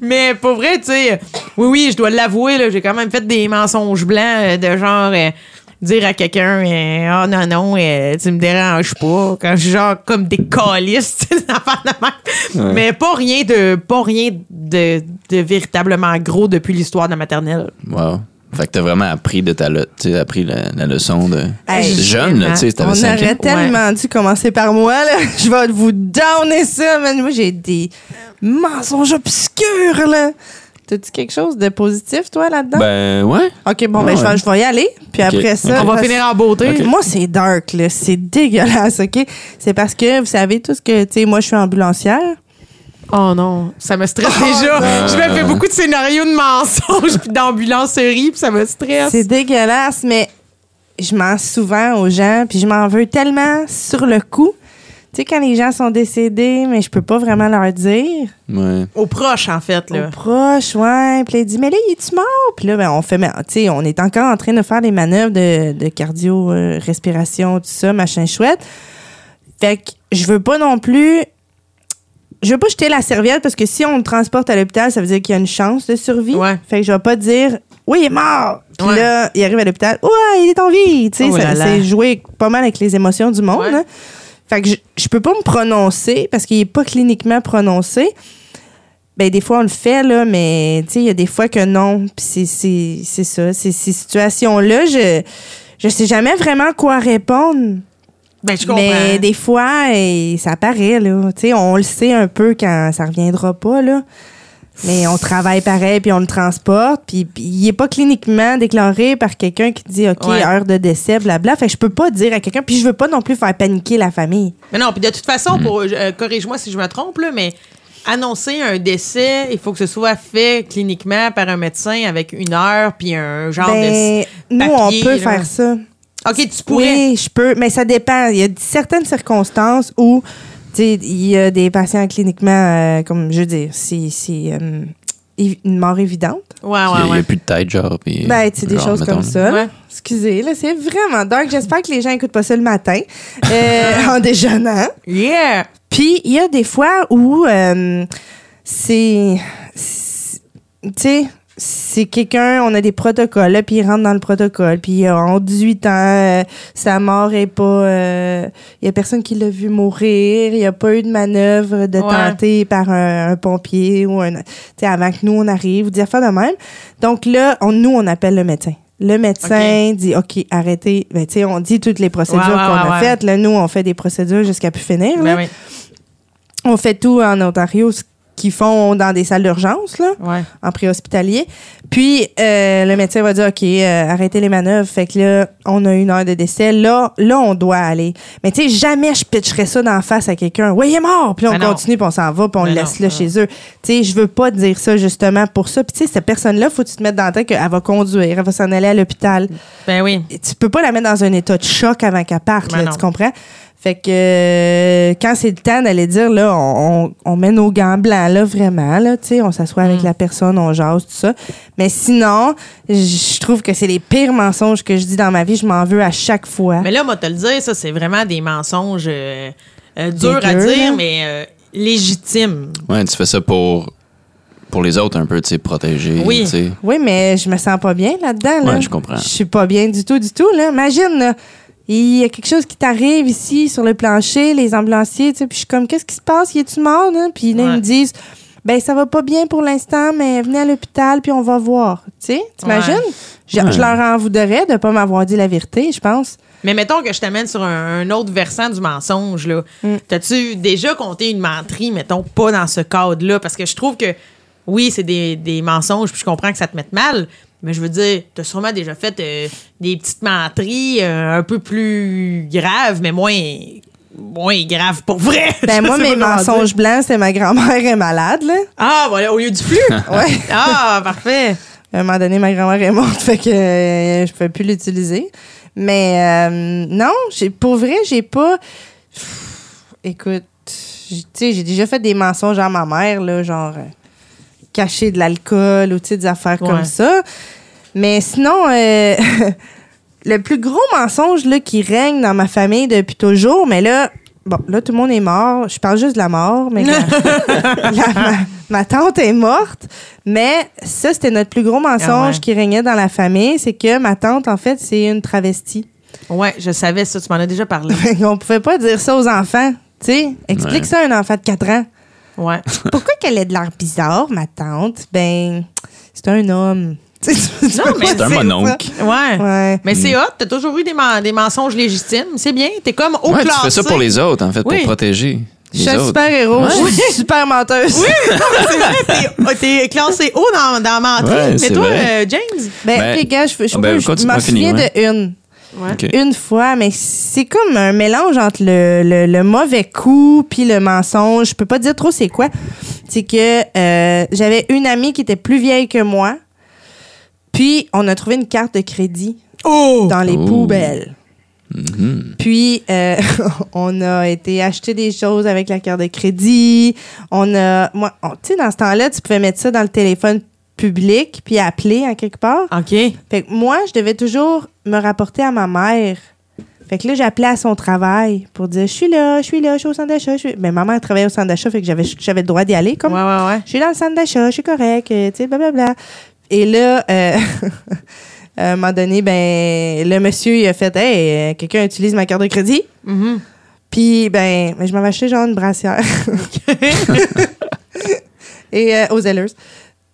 Mais pour vrai, tu sais, oui, oui, je dois l'avouer, là, j'ai quand même fait des mensonges blancs euh, de genre euh, dire à quelqu'un euh, Ah non, non, euh, tu me déranges pas. Quand je suis genre comme des calices, tu sais, des affaires de même. Ouais. Mais pas rien de pas rien de, de véritablement gros depuis l'histoire de la maternelle. Wow. Fait que t'as vraiment appris de ta le- appris la, la leçon de Hey, jeune, là, tu sais, t'avais On 5 aurait tellement dû commencer par moi, là. Je vais vous downer ça, man. Moi, j'ai des mensonges obscurs, là. T'as-tu quelque chose de positif, toi, là-dedans? Ben, ouais. OK, bon, ben, ouais. je vais, je vais y aller. Puis après ça... On va parce- finir en beauté. Moi, c'est dark, là. C'est dégueulasse, OK? C'est parce que, vous savez tous que, tu sais, moi, je suis ambulancière. Oh non, ça me stresse déjà. Je me fais beaucoup de scénarios de mensonges puis d'ambulancerie puis ça me stresse. C'est dégueulasse, mais je mens souvent aux gens, puis je m'en veux tellement sur le coup. Tu sais, quand les gens sont décédés, mais je peux pas vraiment leur dire. Ouais. Aux proches, en fait, là. Aux proches, ouais. Puis là, il dit, mais là, il est-tu mort? Puis là, ben, on fait, mais, tu sais, on est encore en train de faire des manœuvres de, de cardio, euh, respiration, tout ça, machin chouette. Fait que je veux pas non plus. Je veux pas jeter la serviette parce que si on le transporte à l'hôpital, ça veut dire qu'il y a une chance de survie. Ouais. Fait que je vais pas dire, oui, il est mort. Puis Ouais. là, il arrive à l'hôpital, ouais, il est en vie. Tu sais, Oh c'est jouer pas mal avec les émotions du monde. Ouais. hein. Fait que je, je peux pas me prononcer parce qu'il est pas cliniquement prononcé. Ben, des fois, on le fait, là, mais il y a des fois que non. Puis c'est- ça. Ces ces situations-là, je, je sais jamais vraiment quoi répondre. Ben, je comprends. Mais des fois, eh, ça paraît, là. On le sait un peu quand ça reviendra pas, là. Mais on travaille pareil, puis on le transporte, puis puis il est pas cliniquement déclaré par quelqu'un qui dit, OK, Ouais. heure de décès, blabla. Fait que je peux pas dire à quelqu'un, puis je veux pas non plus faire paniquer la famille. Mais non, puis de toute façon, pour euh, corrige-moi si je me trompe, là, mais annoncer un décès, il faut que ce soit fait cliniquement par un médecin avec une heure puis un genre Ben, de nous, on papier, peut là. faire ça. OK, tu pourrais. Oui, je peux, mais ça dépend. Il y a certaines circonstances où, il y a des patients cliniquement, euh, comme je veux dire, c'est c'est, euh, une mort évidente. Ouais, Il y a- ouais, il y a plus de tête, genre. Puis, Ben, tu sais, des genre, choses mettons, comme ça. Ouais. Excusez, là, c'est vraiment dark. J'espère que les gens écoutent pas ça le matin euh, en déjeunant. Yeah! Puis, il y a des fois où euh, c'est. c'est- Tu sais, c'est quelqu'un, on a des protocoles, là, puis il rentre dans le protocole, puis euh, en 18 ans, euh, sa mort est pas. euh, Il y a personne qui l'a vu mourir, il n'y a pas eu de manœuvre de Ouais. tenter par un, un pompier ou un. Tu sais, avant que nous, on arrive, ou des affaires de même. Donc là, on, nous, on appelle le médecin. Le médecin dit OK, arrêtez. Ben, tu sais, on dit toutes les procédures Ouais, ouais, qu'on a faites. Là, nous, on fait des procédures jusqu'à plus finir. Ben oui. On fait tout en Ontario, qu'ils font dans des salles d'urgence, là, Ouais. en préhospitalier. Puis, euh, le médecin va dire, OK, euh, arrêtez les manœuvres. Fait que là, on a une heure de décès. Là, là on doit aller. Mais tu sais, jamais je pitcherais ça d'en face à quelqu'un. Oui, il est mort! Puis on continue, puis on s'en va, puis on le non, laisse là chez eux. Tu sais, je veux pas dire ça justement pour ça. Puis tu sais, cette personne-là, faut que tu te mettes dans la tête qu'elle va conduire, elle va s'en aller à l'hôpital Ben oui. tu peux pas la mettre dans un état de choc avant qu'elle parte, Ben là, tu comprends? Fait que euh, quand c'est le temps d'aller dire, là, on, on, on met nos gants blancs, là, vraiment, là, tu sais, on s'assoit avec Mm. la personne, on jase, tout ça. Mais sinon, je trouve que c'est les pires mensonges que je dis dans ma vie. Je m'en veux à chaque fois. Mais là, moi, te le dire, ça, c'est vraiment des mensonges euh, euh, durs à dire, là. mais euh, légitimes. Ouais, tu fais ça pour pour les autres un peu, tu sais, protéger. Oui. tu sais. Oui, mais je me sens pas bien là-dedans. Là. Ouais, je comprends. Je suis pas bien du tout, du tout. Là. Imagine, là, il y a quelque chose qui t'arrive ici sur le plancher, les ambulanciers, tu sais, puis je suis comme, qu'est-ce qui se passe? Y est-tu mort? Là? Puis là, ils me disent, ben ça va pas bien pour l'instant, mais venez à l'hôpital, puis on va voir. Tu sais, t'imagines? Ouais. Je, Ouais. je leur en voudrais de pas m'avoir dit la vérité, je pense. Mais mettons que je t'amène sur un, un autre versant du mensonge. là. Mm. T'as-tu déjà compté une menterie, mettons, pas dans ce cadre-là? Parce que je trouve que, oui, c'est des, des mensonges, puis je comprends que ça te mette mal. Mais je veux dire, t'as sûrement déjà fait euh, des petites menteries euh, un peu plus graves, mais moins, moins graves pour vrai. Ben moi, mes mensonges blancs, c'est ma grand-mère est malade, là. Ah, voilà, au lieu du flux? Ouais. ah, parfait. À un moment donné, ma grand-mère est morte, fait que euh, je peux plus l'utiliser. Mais euh, non, j'ai pour vrai, j'ai pas. Pff, écoute, j'ai- tu sais, j'ai déjà fait des mensonges à ma mère, là, genre cacher de l'alcool ou des affaires Ouais. comme ça. Mais sinon, euh, le plus gros mensonge là, qui règne dans ma famille depuis toujours, mais là, bon, là, tout le monde est mort. Je parle juste de la mort, mais la- la- ma, ma tante est morte. Mais ça, c'était notre plus gros mensonge Ah ouais. qui régnait dans la famille, c'est que ma tante, en fait, c'est une travestie. Ouais, je savais ça, tu m'en as déjà parlé. On pouvait pas dire ça aux enfants. Tu sais, explique Ouais. ça à un enfant de 4 ans. Ouais. Pourquoi qu'elle est de l'air bizarre, ma tante? Ben, c'est un homme. Tu sais, tu Non, mais C'est un mononcle. Ouais. Ouais. Mais c'est hot, t'as toujours eu des, men- des mensonges légitimes. C'est bien, t'es comme au Ouais, tu fais ça pour les autres, en fait, Oui. pour protéger. Je les suis un autres. super héros. Ouais. Je suis super menteuse. C'est vrai, t'es- T'es classé haut dans, dans menterie. Ouais, mais c'est toi, vrai. euh, James? Ben, Ben, les gars, je, je, ben, je- je m'en souviens ouais. de une. Ouais. Une fois, mais c'est comme un mélange entre le, le- le mauvais coup puis le mensonge. Je peux pas dire trop c'est quoi. C'est que euh, j'avais une amie qui était plus vieille que moi. Puis, on a trouvé une carte de crédit Oh! dans les Oh. poubelles. Mhm. Puis, euh, on a été acheter des choses avec la carte de crédit. On a. Moi, tu sais, dans ce temps-là, tu pouvais mettre ça dans le téléphone public puis appeler à quelque part. OK. Fait que moi, je devais toujours me rapporter à ma mère. Fait que là, j'appelais à son travail pour dire Je suis là, je suis là, je suis au centre d'achat. suis- Mais ma mère travaillait au centre d'achat, fait que j'avais, j'avais le droit d'y aller. Comme Ouais, ouais, ouais. je suis dans le centre d'achat, je suis correct, euh, tu sais, blablabla. Et là, euh, à un moment donné, ben, le monsieur, il a fait Hey, euh, quelqu'un utilise ma carte de crédit? Mhm. Puis, ben, ben, je m'avais acheté genre une brassière. Et euh, aux Zellers.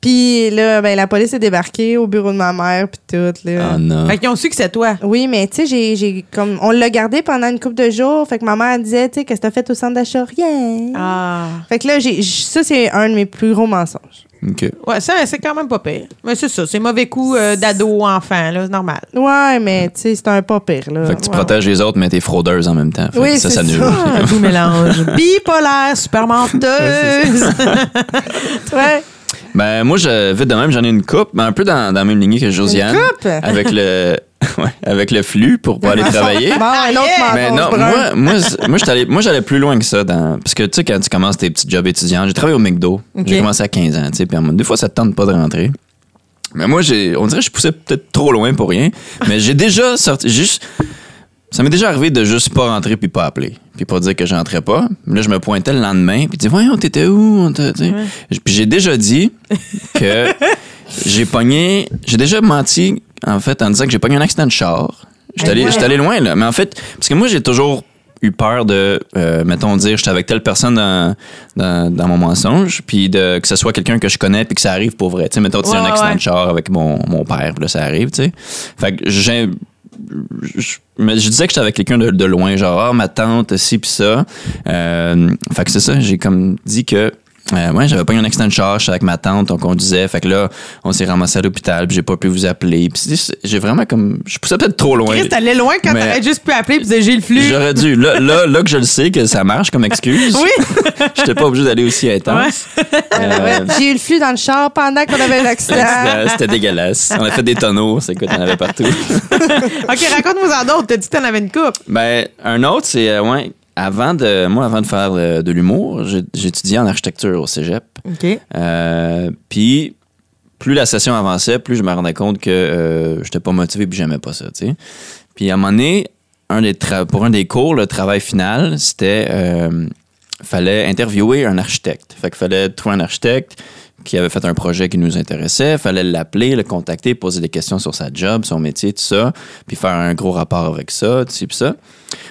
Puis là, ben, la police est débarquée au bureau de ma mère, puis tout. Là. Ah non. Fait qu'ils ont su que c'est toi. Oui, mais tu sais, j'ai, j'ai comme on l'a gardé pendant une couple de jours. Fait que ma mère disait, tu sais, qu'est-ce que t'as fait au centre d'achat? Rien. Ah. Fait que là, j'ai, j- ça, c'est un de mes plus gros mensonges. OK. Ouais, ça, c'est quand même pas pire. Mais c'est ça, c'est mauvais coup euh, d'ado, enfant, là, c'est normal. Ouais, mais tu sais, c'est un pas pire, là. Fait que tu Ouais. protèges les autres, mais t'es fraudeuse en même temps. Fait Oui, ça, c'est ça ça. Un doux mélange. Bipolaire, super menteuse. Ouais. Ben, moi, je, vite de même, j'en ai une coupe, mais un peu dans, dans la même lignée que Josiane. coupe? Avec le, ouais, avec le flux pour pas aller travailler. Bon, un autre. Mais non, moi, moi, moi, allé- moi, j'allais plus loin que ça. Dans, parce que, tu sais, quand tu commences tes petits jobs étudiants, j'ai travaillé au McDo. J'ai commencé à 15 ans, tu sais, puis des fois, ça te tente pas de rentrer. Mais moi, j'ai, on dirait que je poussais peut-être trop loin pour rien. Mais j'ai déjà sorti, juste, ça m'est déjà arrivé de juste pas rentrer puis pas appeler. Puis pas dire que j'entrais pas. Là, je me pointais le lendemain puis dis, voyons, t'étais où? Puis j'ai déjà dit que j'ai pogné, j'ai déjà menti, en fait, en disant que j'ai pogné un accident de char. J'étais allé, ouais. allé loin, là. Mais en fait, parce que moi, j'ai toujours eu peur de, euh, mettons, dire j'étais avec telle personne dans, dans, dans mon mensonge, puis de, que ce soit quelqu'un que je connais, puis que ça arrive pour vrai. Tu sais, mettons, tu sais, Ouais, un accident ouais. de char avec mon, mon père, puis là, ça arrive, tu sais. Fait que j'ai. Je, je disais que j'étais avec quelqu'un de, de loin, genre, ah, ma tante, ci, puis ça. Euh, fait que c'est ça, j'ai comme dit que. Euh, ouais, j'avais pas eu un accident de char, j'étais avec ma tante, on conduisait. Fait que là, on s'est ramassé à l'hôpital, puis j'ai pas pu vous appeler. Puis j'ai vraiment comme. Je poussais peut-être trop loin. Chris, t'allais loin quand t'aurais juste pu appeler dire j'ai le flux. J'aurais dû. Là, là, là que je le sais que ça marche comme excuse, Oui. j'étais pas obligé d'aller aussi intense. Euh, J'ai eu le flux dans le char pendant qu'on avait un accident. c'était- dégueulasse. On a fait des tonneaux, c'est quoi, t'en avais partout. OK, raconte-moi en d'autres. T'as dit que t'en avais une coupe. Ben, un autre, c'est, euh, ouais, avant de, moi, avant de faire euh, de l'humour, j'étudiais en architecture au cégep. Euh, Puis, plus la session avançait, plus je me rendais compte que euh, j'étais pas motivé puis j'aimais pas ça. Puis, à un moment donné, un des pour un des cours, le travail final, c'était. euh, fallait interviewer un architecte. Fait qu'il fallait trouver un architecte qui avait fait un projet qui nous intéressait. Fallait l'appeler, le contacter, poser des questions sur sa job, son métier, tout ça, puis faire un gros rapport avec ça, tout ça.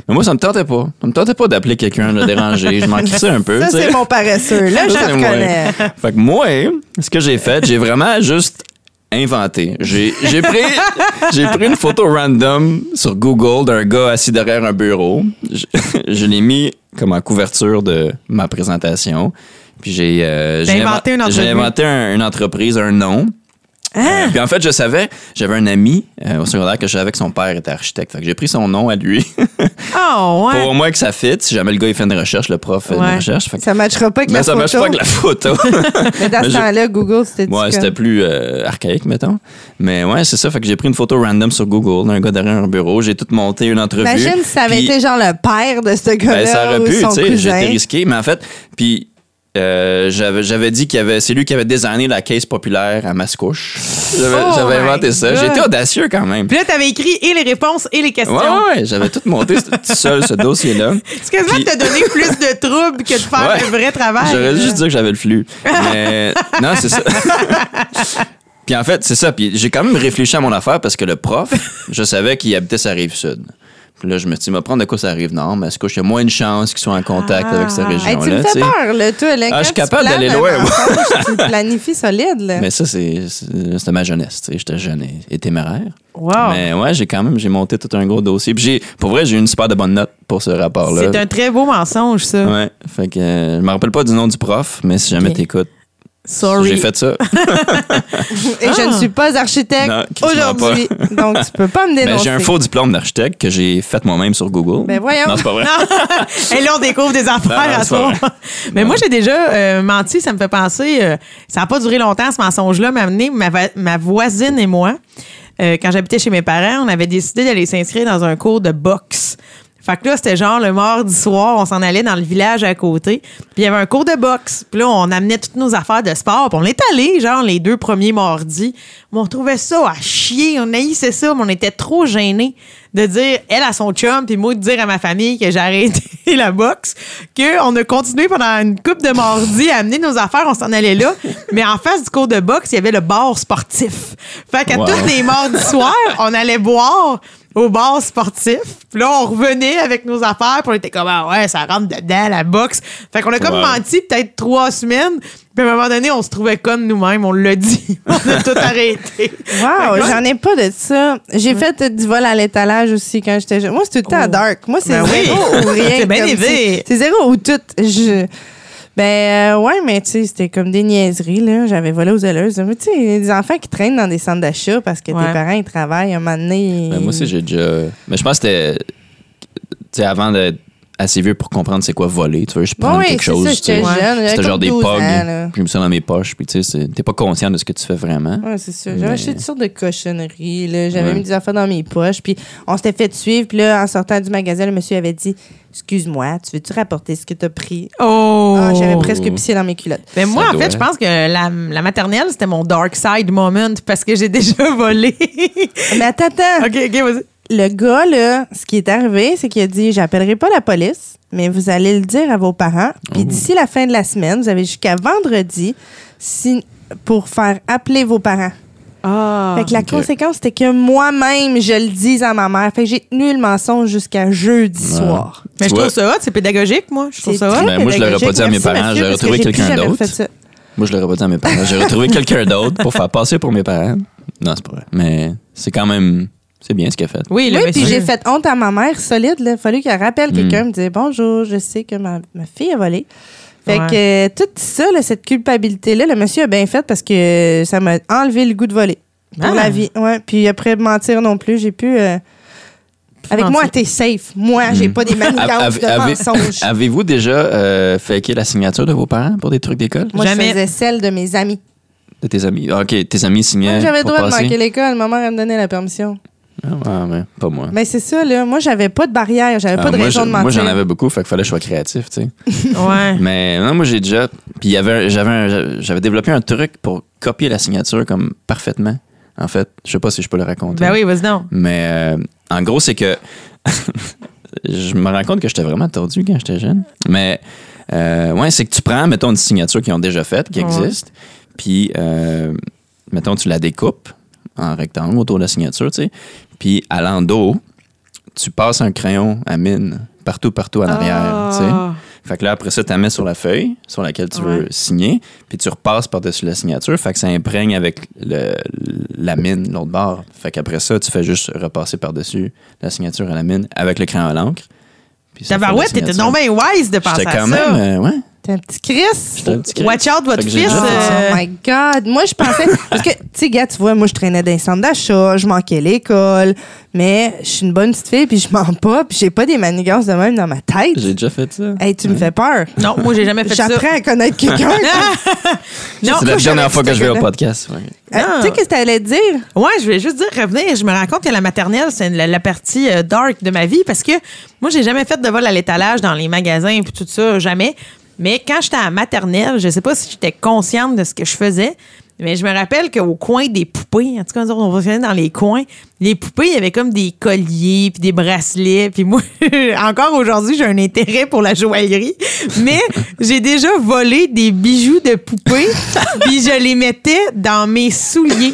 Mais moi, ça me tentait pas. Ça me tentait pas d'appeler quelqu'un, de le déranger. Je m'en crissais un peu. Ça, c'est mon paresseux. Là, je reconnais. Fait que moi, ce que j'ai fait, j'ai vraiment juste inventé. J'ai j'ai pris, j'ai pris une photo random sur Google d'un gars assis derrière un bureau. Je, je l'ai mis comme en couverture de ma présentation. Puis j'ai euh, j'ai inventé inven- une inventé un- une entreprise, un nom. Hein? Euh, puis en fait, je savais, j'avais un ami euh, au secondaire que je savais que son père était architecte. Fait que j'ai pris son nom à lui Oh, ouais. pour au moins que ça fit. Si jamais le gars il fait une recherche, le prof fait Ouais. une recherche. Fait que- Ça ne matchera pas avec mais la ça photo. marche pas avec la photo. Mais dans Mais ce temps-là, Google, c'était Ouais, c'était plus euh, archaïque, mettons. Mais ouais, c'est ça. Fait que j'ai pris une photo random sur Google d'un gars derrière un bureau. J'ai tout monté une entrevue. Imagine si ça avait Puis, été genre le père de ce gars-là ben, ça aurait ou pu, tu sais. J'étais risqué. Mais en fait, puis euh, j'avais, dit qu'il y avait, c'est lui qui avait designé la caisse populaire à Mascouche. J'avais, Oh inventé ça. J'étais audacieux quand même. Puis là, t'avais écrit et les réponses et les questions. Ouais, ouais, ouais, j'avais tout monté tout seul, ce dossier-là. C'est quasiment Puis- te donner plus de troubles que de faire Ouais. le vrai travail. J'aurais juste dit que j'avais le flux. Mais non, c'est ça. Puis en fait, c'est ça. Puis j'ai quand même réfléchi à mon affaire parce que le prof, je savais qu'il habitait sa rive sud. Là, je me suis dit, prendre de quoi sa rive nord, mais est-ce y a moins de chances qu'il soit en contact Ah. avec cette Hey, tu région-là? me tu fais sais? peur, là, toi. Là, Ah, je suis capable d'aller loin, tu planifies solide, là. Mais ça, c'était ma jeunesse. tu sais. J'étais jeune et, téméraire. Wow. Mais ouais, j'ai quand même j'ai monté tout un gros dossier. Puis j'ai, pour vrai, j'ai eu une super de bonne note pour ce rapport-là. C'est un très beau mensonge, ça. Ouais. Fait que euh, je me rappelle pas du nom du prof, mais si jamais t'écoutes, Sorry. j'ai fait ça. Et je Ah. ne suis pas architecte aujourd'hui. Donc, tu peux pas me Mais dénoncer. j'ai un faux diplôme d'architecte que j'ai fait moi-même sur Google. Ben voyons. Non, c'est pas vrai. Et là, on découvre des affaires Non, non, à vrai. Mais moi, j'ai déjà euh, menti. Ça me fait penser. euh, ça n'a pas duré longtemps, ce mensonge-là. M'a amené ma voisine et moi. euh, quand j'habitais chez mes parents, on avait décidé d'aller s'inscrire dans un cours de boxe. Fait que là, c'était genre le mardi soir, on s'en allait dans le village à côté. Puis il y avait un cours de boxe. Puis là, on amenait toutes nos affaires de sport. Puis on est allé, genre, les deux premiers mardis. Mais on trouvait ça à chier. On haïssait ça, mais on était trop gênés de dire, elle à son chum, puis moi de dire à ma famille que j'ai arrêté la boxe, qu'on a continué pendant une coupe de mardis à amener nos affaires, on s'en allait là. Mais en face du cours de boxe, il y avait le bar sportif. Fait qu'à Wow. tous les mardis soirs, on allait boire au bar sportif. Puis là, on revenait avec nos affaires, puis on était comme, ah ouais, ça rentre dedans, la boxe. Fait qu'on a comme Wow. menti peut-être trois semaines. Puis à un moment donné, on se trouvait comme nous-mêmes, on l'a dit. on a tout arrêté. Wow, Fait j'en ai pas de ça. J'ai fait euh, du vol à l'étalage aussi quand j'étais jeune. Moi, c'est tout le temps Oh. dark. Moi, c'est Ben oui. zéro ou rien. C'est bien élevé. C'est zéro ou tout. Je... Ben, euh, ouais, mais tu sais, c'était comme des niaiseries, là. J'avais volé aux éleuses. Mais tu sais, il y a des enfants qui traînent dans des centres d'achat parce que Ouais. tes parents, ils travaillent. Un moment donné. Ben, moi aussi, j'ai déjà. Mais je pense que c'était. Tu sais, avant d'être assez vieux pour comprendre c'est quoi voler, tu veux, je prends Ouais, quelque c'est chose. C'était comme genre des 12 pogs. J'ai mis ça dans mes poches, puis tu sais, t'es pas conscient de ce que tu fais vraiment. Ouais, c'est ça. J'avais acheté toutes sortes de cochonneries. J'avais Ouais. mis des affaires dans mes poches. Puis on s'était fait suivre. Puis là, en sortant du magasin, le monsieur avait dit Excuse-moi, tu veux-tu rapporter ce que t'as pris? Oh! Ah, J'avais presque pissé dans mes culottes. Mais moi, Ça en fait, je pense que la, la maternelle, c'était mon dark side moment parce que j'ai déjà volé. Mais attends, attends. OK, OK, vas-y. Le gars, là, ce qui est arrivé, c'est qu'il a dit J'appellerai pas la police, mais vous allez le dire à vos parents. Puis Oh. d'ici la fin de la semaine, vous avez jusqu'à vendredi si, pour faire appeler vos parents. Ah. fait que la conséquence, c'était que moi-même, je le dise à ma mère. Fait que j'ai tenu le mensonge jusqu'à jeudi soir. Mais je Tu trouve ça hot, c'est pédagogique, moi. Je trouve ça hot. Ben, moi, je l'aurais pas dit à mes parents, j'aurais trouvé j'ai quelqu'un d'autre. Moi, je l'aurais pas dit à mes parents. J'aurais trouvé quelqu'un d'autre pour faire passer pour mes parents. Non, c'est pas vrai. Mais c'est quand même. C'est bien ce qu'il a fait. Oui, Oui, puis j'ai fait honte à ma mère solide. Il a fallu qu'elle rappelle Mm. quelqu'un, me disait bonjour, je sais que ma, ma fille a volé. Fait Ouais. que euh, tout ça, là, cette culpabilité-là, le monsieur a bien fait parce que ça m'a enlevé le goût de voler. Pour Ah. la vie. Ouais. Puis après, mentir non plus, j'ai pu. euh, Avec mentir. moi, t'es safe. Moi, j'ai Mm. pas des manigances de avez- mensonges. Avez-vous déjà euh, faké la signature de vos parents pour des trucs d'école? Moi, Jamais. je faisais celle de mes amis. De tes amis? Ah, OK, tes amis signaient. Moi, j'avais le droit de manquer l'école. Ma mère, elle me donnait la permission. Ah, ouais, ouais, pas moi. Mais c'est ça, là. Moi, j'avais pas de barrière. J'avais Ah, pas de moi, raison je- de mentir. moi, j'en avais beaucoup, fait qu'il fallait que je sois créatif, tu sais. Ouais. Mais non, moi, j'ai déjà. Puis il y avait, un- j'avais, un- j'avais développé un truc pour copier la signature comme parfaitement. En fait, je sais pas si je peux le raconter. Ben oui, vas-y donc. Mais euh, en gros, c'est que je me rends compte que j'étais vraiment tordu quand j'étais jeune. Mais euh, ouais, c'est que tu prends, mettons, une signature qu'ils ont déjà faite, qui Ouais. existe, Puis, euh, mettons, tu la découpes en rectangle autour de la signature, tu sais. Puis, à l'endos, tu passes un crayon à mine partout, partout en arrière, tu sais. Ah. Fait que là, après ça, tu la mets sur la feuille sur laquelle tu Ouais. veux signer, puis tu repasses par-dessus la signature. Fait que ça imprègne avec le- la mine, l'autre bord. Fait qu'après ça, tu fais juste repasser par-dessus la signature à la mine avec le crayon à l'encre. Tabarouette, t'étais non wise de penser J'étais à quand ça. même, euh, ouais. T'es un petit Chris? J'étais un petit Chris. Watch out, votre fils. euh, Oh my God. Moi, je pensais. Parce que, tu sais, gars, tu vois, moi, je traînais dans les centres d'achat, je manquais l'école, mais je suis une bonne petite fille, puis je mens pas, puis j'ai pas des manigances de même dans ma tête. J'ai déjà fait ça. Hey, tu me fais peur. Non, moi, j'ai jamais fait ça. J'apprends à connaître quelqu'un. Non, C'est la dernière fois que je vais au podcast. ouais. Euh, tu sais, qu'est-ce que t'allais dire? Ouais, je voulais juste dire, revenir, je me rends compte que la maternelle, c'est la, la partie euh, dark de ma vie parce que moi, j'ai jamais fait de vol à l'étalage dans les magasins et tout ça, jamais. Mais quand j'étais à maternelle, je sais pas si j'étais consciente de ce que je faisais, mais je me rappelle qu'au coin des poupées, en tout cas, on va dans les coins, les poupées, il y avait comme des colliers puis des bracelets. Puis moi, encore aujourd'hui, j'ai un intérêt pour la joaillerie, mais j'ai déjà volé des bijoux de poupées puis je les mettais dans mes souliers.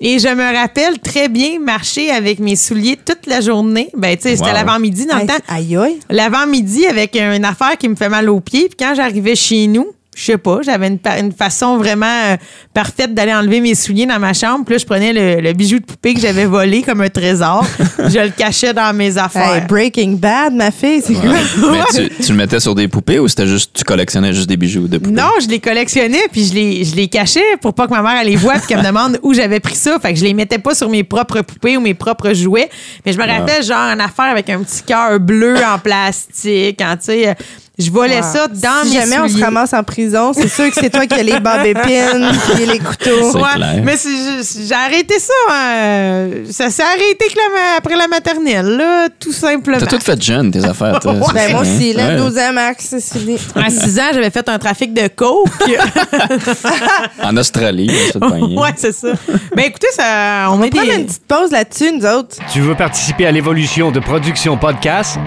Et je me rappelle très bien marcher avec mes souliers toute la journée. Ben, tu sais, c'était l'avant-midi dans le temps. Aïe, aïe. L'avant-midi avec une affaire qui me fait mal aux pieds. Puis quand j'arrivais chez nous, je sais pas, j'avais une, façon vraiment euh, parfaite d'aller enlever mes souliers dans ma chambre. Puis là, je prenais le, le bijou de poupée que j'avais volé comme un trésor. je le cachais dans mes affaires. Hey, Breaking Bad, ma fille, c'est quoi? Mais tu, tu le mettais sur des poupées ou c'était juste tu collectionnais juste des bijoux de poupées? Non, je les collectionnais puis je les, je les cachais pour pas que ma mère elle les voie puis qu'elle me demande où j'avais pris ça. Fait que je les mettais pas sur mes propres poupées ou mes propres jouets. Mais je me rappelle genre une affaire avec un petit cœur bleu en plastique. Quand tu sais, euh, je volais Wow. ça dans si mes jamais on se ramasse en prison, c'est sûr que c'est toi qui as les bobs épines et les couteaux. C'est Ouais, clair. mais c'est juste- j'ai arrêté ça. hein. Ça s'est arrêté que la- après la maternelle, là, tout simplement. T'as tout fait jeune, tes affaires. toi. C'est Ben, moi aussi, là, Ouais. 12 ans max, c'est fini. À 6 ans, j'avais fait un trafic de coke. En Australie, on ouais, c'est ça. Ben écoutez, ça, on, est Prends des- une petite pause là-dessus, nous autres. Tu veux participer à l'évolution de Production Podcast?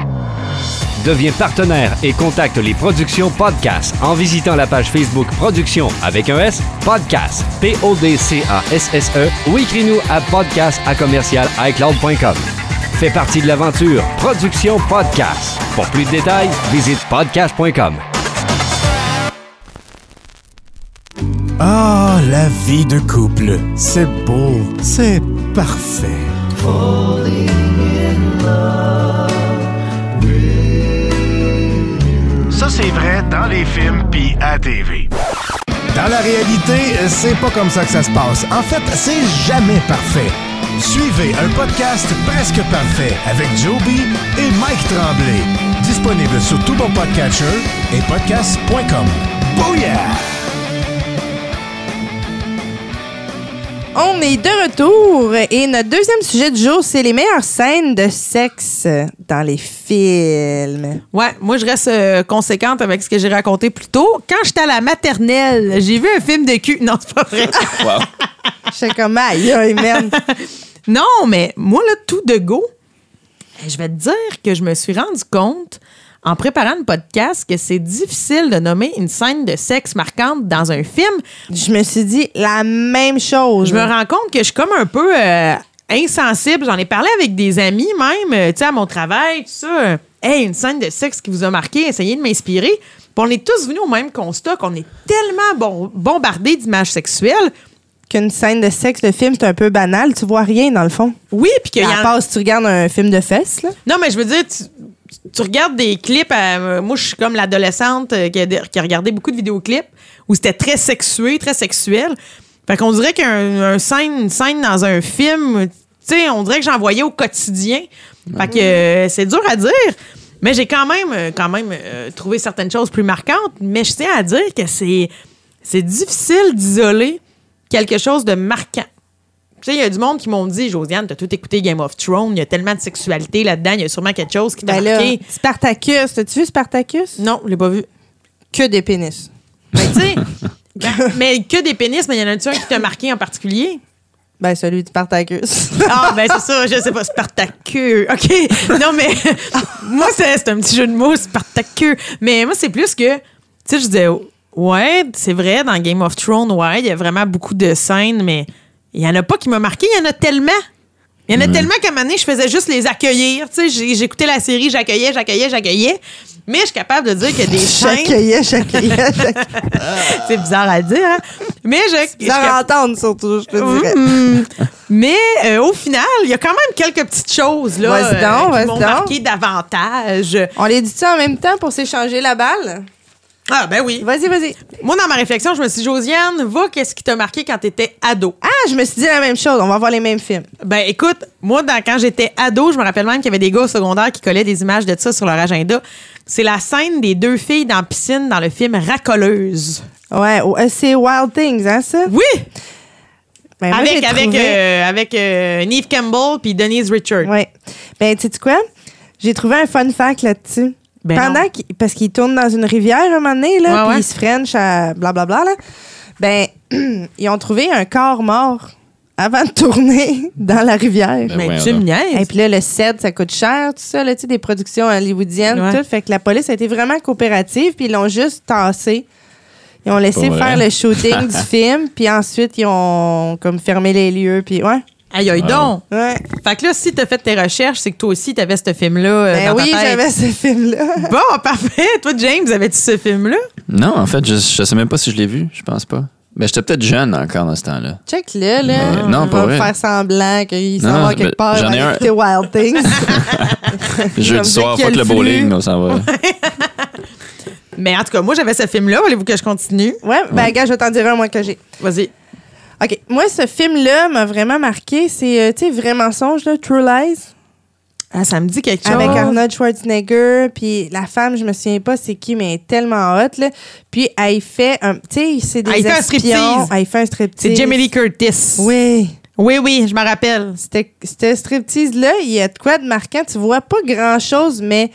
Deviens partenaire et contacte les Productions Podcast en visitant la page Facebook Production avec un S, Podcast, P-O-D-C-A-S-S-E E, ou écris-nous à podcast à commercial iCloud.com. Fais partie de l'aventure Production Podcast. Pour plus de détails, visite podcast.com. Ah, la vie de couple. C'est beau, c'est parfait. C'est vrai dans les films puis TV. Dans la réalité, c'est pas comme ça que ça se passe. En fait, c'est jamais parfait. Suivez un podcast presque parfait avec Joby et Mike Tremblay. Disponible sur tout bon podcatcher et podcast.com. Booyah! On est de retour et notre deuxième sujet du jour, c'est les meilleures scènes de sexe dans les films. Ouais, moi, je reste euh, conséquente avec ce que j'ai raconté plus tôt. Quand j'étais à la maternelle, j'ai vu un film de cul. Non, c'est pas vrai. Wow. Je sais comme, aïe, aïe, merde. non, mais moi, là, tout de go, je vais te dire que je me suis rendu compte en préparant le podcast que c'est difficile de nommer une scène de sexe marquante dans un film. Je me suis dit la même chose. Je me rends compte que je suis comme un peu euh, insensible. J'en ai parlé avec des amis même, euh, tu sais, à mon travail, tout ça. Hey, une scène de sexe qui vous a marqué, essayez de m'inspirer. Puis on est tous venus au même constat qu'on est tellement bon- bombardés d'images sexuelles. Qu'une scène de sexe de film, c'est un peu banal. Tu vois rien, dans le fond. Oui, puis qu'il y À en- part si tu regardes un film de fesses, là. Non, mais je veux dire, tu, tu regardes des clips. euh, moi, je suis comme l'adolescente euh, qui a, regardé beaucoup de vidéoclips où c'était très sexué, très sexuel. Fait qu'on dirait qu'un un scène, scène dans un film, tu sais, on dirait que j'en voyais au quotidien. Fait que euh, c'est dur à dire. Mais j'ai quand même, quand même trouvé certaines choses plus marquantes. Mais je tiens à dire que c'est difficile d'isoler quelque chose de marquant. Tu sais, il y a du monde qui m'ont dit, Josiane, t'as tout écouté Game of Thrones, il y a tellement de sexualité là-dedans, il y a sûrement quelque chose qui t'a Ben là, marqué. Spartacus. T'as-tu vu Spartacus? Non, je l'ai pas vu. Que des pénis. Ben, tu sais, ben, mais que des pénis, mais il y en a-tu un qui t'a marqué en particulier? Ben, celui de Spartacus. Ah, ben c'est ça, je sais pas, Spartacus. OK. Non, mais moi, c'est c'est un petit jeu de mots, Spartacus. Mais moi, c'est plus que, tu sais, je disais, Ouais, c'est vrai, dans Game of Thrones, ouais, il y a vraiment beaucoup de scènes, mais il y en a pas qui m'a marqué, il y en a tellement. Il y en a tellement qu'à un moment donné, je faisais juste les accueillir. Tu sais, j'écoutais la série, j'accueillais, j'accueillais, j'accueillais. Mais je suis capable de dire qu'il y a des scènes. J'accueillais, j'accueillais, j'accueillais. C'est bizarre à dire, hein? Mais je. Bizarre à entendre, surtout, je te dirais. Mm. Mais euh, au final, il y a quand même quelques petites choses là, Vas-y donc, qui vas-y m'ont donc. marqué davantage. On les dit ça en même temps pour s'échanger la balle? Ah, ben oui. Vas-y, vas-y. Moi, dans ma réflexion, je me suis dit, Josiane, va, qu'est-ce qui t'a marqué quand t'étais ado? Ah, je me suis dit la même chose. On va voir les mêmes films. Ben écoute, moi, dans- quand j'étais ado, je me rappelle même qu'il y avait des gars au secondaire qui collaient des images de ça sur leur agenda. C'est la scène des deux filles dans la piscine dans le film Racoleuse. Ouais, oh, euh, c'est Wild Things, hein, ça? Oui! Ben, moi, avec avec, trouvé- euh, avec euh, Neve Campbell puis Denise Richard. Ouais. Ben, tu sais quoi? J'ai trouvé un fun fact là-dessus. Ben Pendant qu'il- parce qu'il tourne dans une rivière un moment donné, là, Ouais, puis ouais. il se french à blablabla, là. Ben, ils ont trouvé un corps mort avant de tourner dans la rivière. Ben Mais tu me donc. niaises. Et puis là, le set, ça coûte cher, tout ça, là, tu sais, des productions hollywoodiennes, Ouais. tout. Fait que la police a été vraiment coopérative, puis ils l'ont juste tassé. Ils ont laissé faire le shooting du film, puis ensuite, ils ont comme fermé les lieux, puis ouais. Aïe, aïe, donc. Ouais. Fait que là, si t'as fait tes recherches, c'est que toi aussi, t'avais ce film-là. euh, Ben dans ta oui, j'avais ce film-là. Bon, parfait. Toi, James, avais-tu ce film-là? Non, en fait, je, je sais même pas si je l'ai vu. Je pense pas. Mais j'étais peut-être jeune encore dans ce temps-là. Check-le, là. Non, On pas va vrai. faire semblant qu'il s'en va non, quelque ben, part. j'en ai un. Wild Things. Jeudi soir, fuck le bowling, on s'en va. Mais en tout cas, moi, j'avais ce film-là. Voulez-vous que je continue? ouais, ben, gars, je vais t'en dire un, moi, que j'ai. Vas-y. OK. Moi, ce film-là m'a vraiment marqué. C'est, euh, tu sais, Vrai mensonge, là, True Lies. Ah, ça me dit quelque chose. Avec Arnold Schwarzenegger, puis la femme, je me souviens pas c'est qui, mais elle est tellement hot, là. Puis elle fait un, tu sais, c'est des Ah, il fait un striptease. Elle fait un striptease. C'est Jamie Lee Curtis. Oui. Oui, oui, je me rappelle. C'était, c'était striptease-là, il y a de quoi de marquant. Tu vois pas grand-chose, mais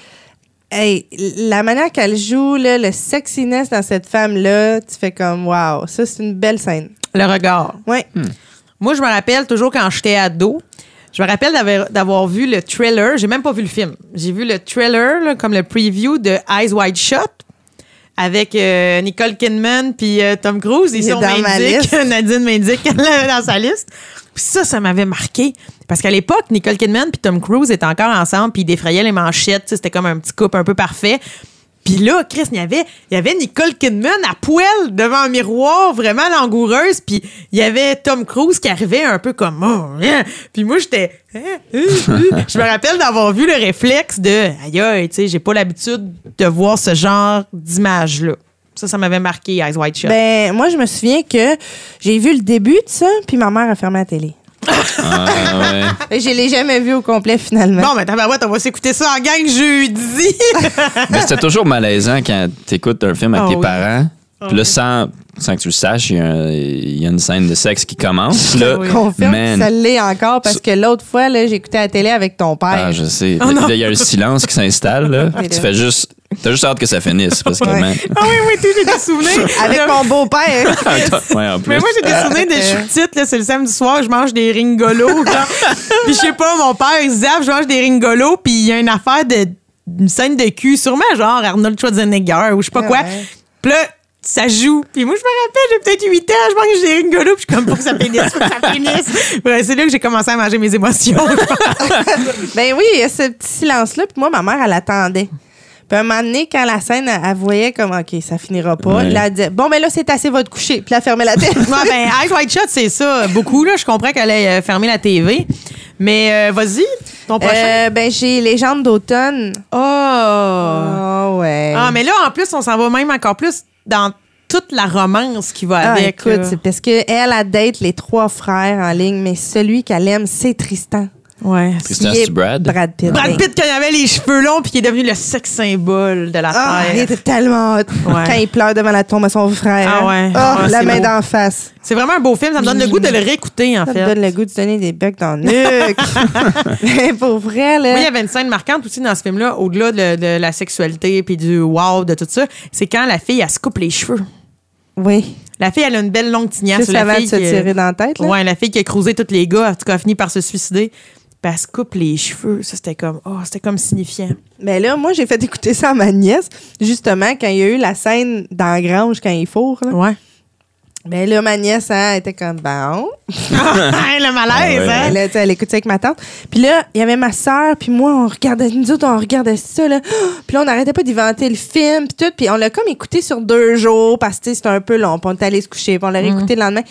hey, la manière qu'elle joue, là, le sexiness dans cette femme-là, tu fais comme, wow, ça, c'est une belle scène. Le regard. Ouais. Moi, je me rappelle toujours quand j'étais ado. Je me rappelle d'avoir, d'avoir vu le trailer. J'ai même pas vu le film. J'ai vu le trailer, là, comme le preview de Eyes Wide Shut avec euh, Nicole Kidman puis euh, Tom Cruise. Il Ici, est on dans ma m'indique, liste. Nadine m'indique qu'elle l'avait dans sa liste. Puis ça, ça m'avait marqué. Parce qu'à l'époque, Nicole Kidman puis Tom Cruise étaient encore ensemble puis ils défrayaient les manchettes. C'était comme un petit couple un peu parfait. Puis là, Chris, il y avait, il y avait Nicole Kidman à poil devant un miroir, vraiment langoureuse. Puis il y avait Tom Cruise qui arrivait un peu comme... Oh, hein. Puis moi, j'étais... hein, euh, euh. Je me rappelle d'avoir vu le réflexe de... Aïe, aïe, tu sais, j'ai pas l'habitude de voir ce genre d'image-là. Ça, ça m'avait marqué, Eyes Wide Shut. Ben, moi, je me souviens que j'ai vu le début de ça, puis ma mère a fermé la télé. Ah, ouais. Je l'ai jamais vu au complet, finalement. Bon, ben, tabarouette, on va s'écouter ça en gang jeudi. Mais c'était toujours malaisant quand t'écoutes un film avec Ah tes oui. parents. Puis là, sans, sans que tu le saches, il y, a y une scène de sexe qui commence. Là, Oui. confirme man, que ça l'est encore parce que l'autre fois, là, j'écoutais la télé avec ton père. Ah, je sais. Oh Puis non. là, il y a un silence qui s'installe. Là. Mais tu fais juste. T'as juste hâte que ça finisse. Parce que, Ouais. man. ah oui, oui, tout, j'ai des souvenirs. avec mon beau-père. ouais, en plus. Mais moi, j'ai des souvenirs de Euh. sous-titres. là, C'est le samedi soir, je mange des ringolos. genre. puis je sais pas, mon père, il zappe, je mange des ringolos. Puis il y a une affaire de une scène de cul, sûrement genre Arnold Schwarzenegger ou je sais pas Ah quoi. ouais. Puis là, ça joue. Puis moi, je me rappelle, j'ai peut-être 8 ans, je mange des ringolos. Puis je suis comme, faut que ça finisse, faut que ça finisse. Ouais, c'est là que j'ai commencé à manger mes émotions. ben oui, il y a ce petit silence-là. Puis moi, ma mère, elle attendait. Puis un moment donné, quand la scène, elle, elle voyait comme, OK, ça finira pas, Ouais. là, elle disait, bon, ben là, c'est assez, va te coucher. Puis elle fermait la tête. Ouais, ben, Eyes Wide Shut, c'est ça. Beaucoup, là. Je comprends qu'elle ait euh, fermé la TV. Mais euh, vas-y, ton prochain. Euh, ben, j'ai Légende d'automne. Oh! Oh, ouais. Ah, mais là, en plus, on s'en va même encore plus dans toute la romance qui va Ah, avec. écoute, là. c'est parce qu'elle, elle date les trois frères en ligne, mais celui qu'elle aime, c'est Tristan. Ouais. Tristan, Brad. Brad Pitt. Brad Pitt, quand il avait les cheveux longs, puis qui est devenu le sexe symbole de la Ah, il Terre. était tellement hot. Ouais. Quand il pleure devant la tombe à son frère. Ah ouais. Ah, la main d'en face. C'est vraiment un beau film. Ça me donne le goût de le réécouter, en Ça fait. me donne le goût de se donner des becs dans le nuque. Mais pour vrai, là. Moi, il y avait une scène marquante aussi dans ce film-là, au-delà de, de la sexualité puis du wow, de tout ça. C'est quand la fille, elle se coupe les cheveux. Oui. La fille, elle a une belle longue tignasse. Juste la avant de fille se qui- tirer dans la tête, là. Ouais, la fille qui a cruisé tous les gars, en tout cas, a fini par se suicider. Puis elle se coupe les cheveux. Ça, c'était comme, oh, c'était comme signifiant. Mais là, moi, j'ai fait écouter ça à ma nièce, justement, quand il y a eu la scène dans la grange, quand il fourre. Là. Ouais. Mais là, ma nièce, hein, elle était comme, bon. le malaise, Ah ouais. hein? Elle, tu sais, elle écoutait avec ma tante. Puis là, il y avait ma soeur, puis moi, on regardait, nous autres, on regardait ça, là. Puis là, on n'arrêtait pas d'inventer le film, puis tout. Puis on l'a comme écouté sur deux jours, parce que tu sais, c'était un peu long. Puis on est allé se coucher, puis on l'a réécouté le lendemain.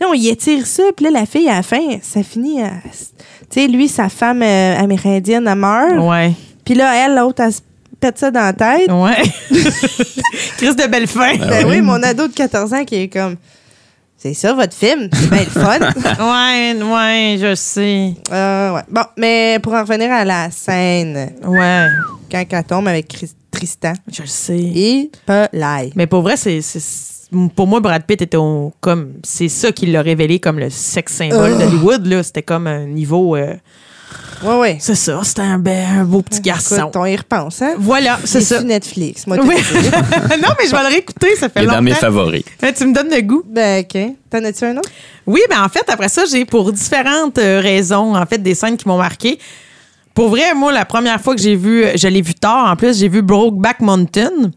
Là, on y étire ça, puis là, la fille, à la fin, ça finit à... Tu sais, lui, sa femme euh, amérindienne, elle meurt. Ouais. Puis là, elle, l'autre, elle se pète ça dans la tête. Ouais. Chris de belle fin. Ben oui, mon ado de 14 ans qui est comme... C'est ça, votre film? C'est bien le fun. ouais, ouais, je sais. Euh, ouais. Bon, mais pour en revenir à la scène, Ouais, quand elle tombe avec Tristan, je le sais. et pas l'ail. Mais pour vrai, c'est. C'est- Pour moi, Brad Pitt était au- comme. C'est ça qui l'a révélé comme le sex symbole d'Hollywood, là. C'était comme un niveau. euh, Ouais, ouais. c'est ça, c'était un, be- un beau petit garçon. Écoute, on y repense, hein? Voilà, c'est Il est ça. sur Netflix, moi. Oui. non, mais je vais le réécouter, ça fait Il est longtemps. dans mes favoris. Hein, tu me donnes le goût. ben, OK. T'en as-tu un autre? Oui, ben en fait, après ça, j'ai pour différentes euh, raisons, en fait, des scènes qui m'ont marqué. Pour vrai, moi, la première fois que j'ai vu, je l'ai vu tard, en plus, j'ai vu Brokeback Mountain.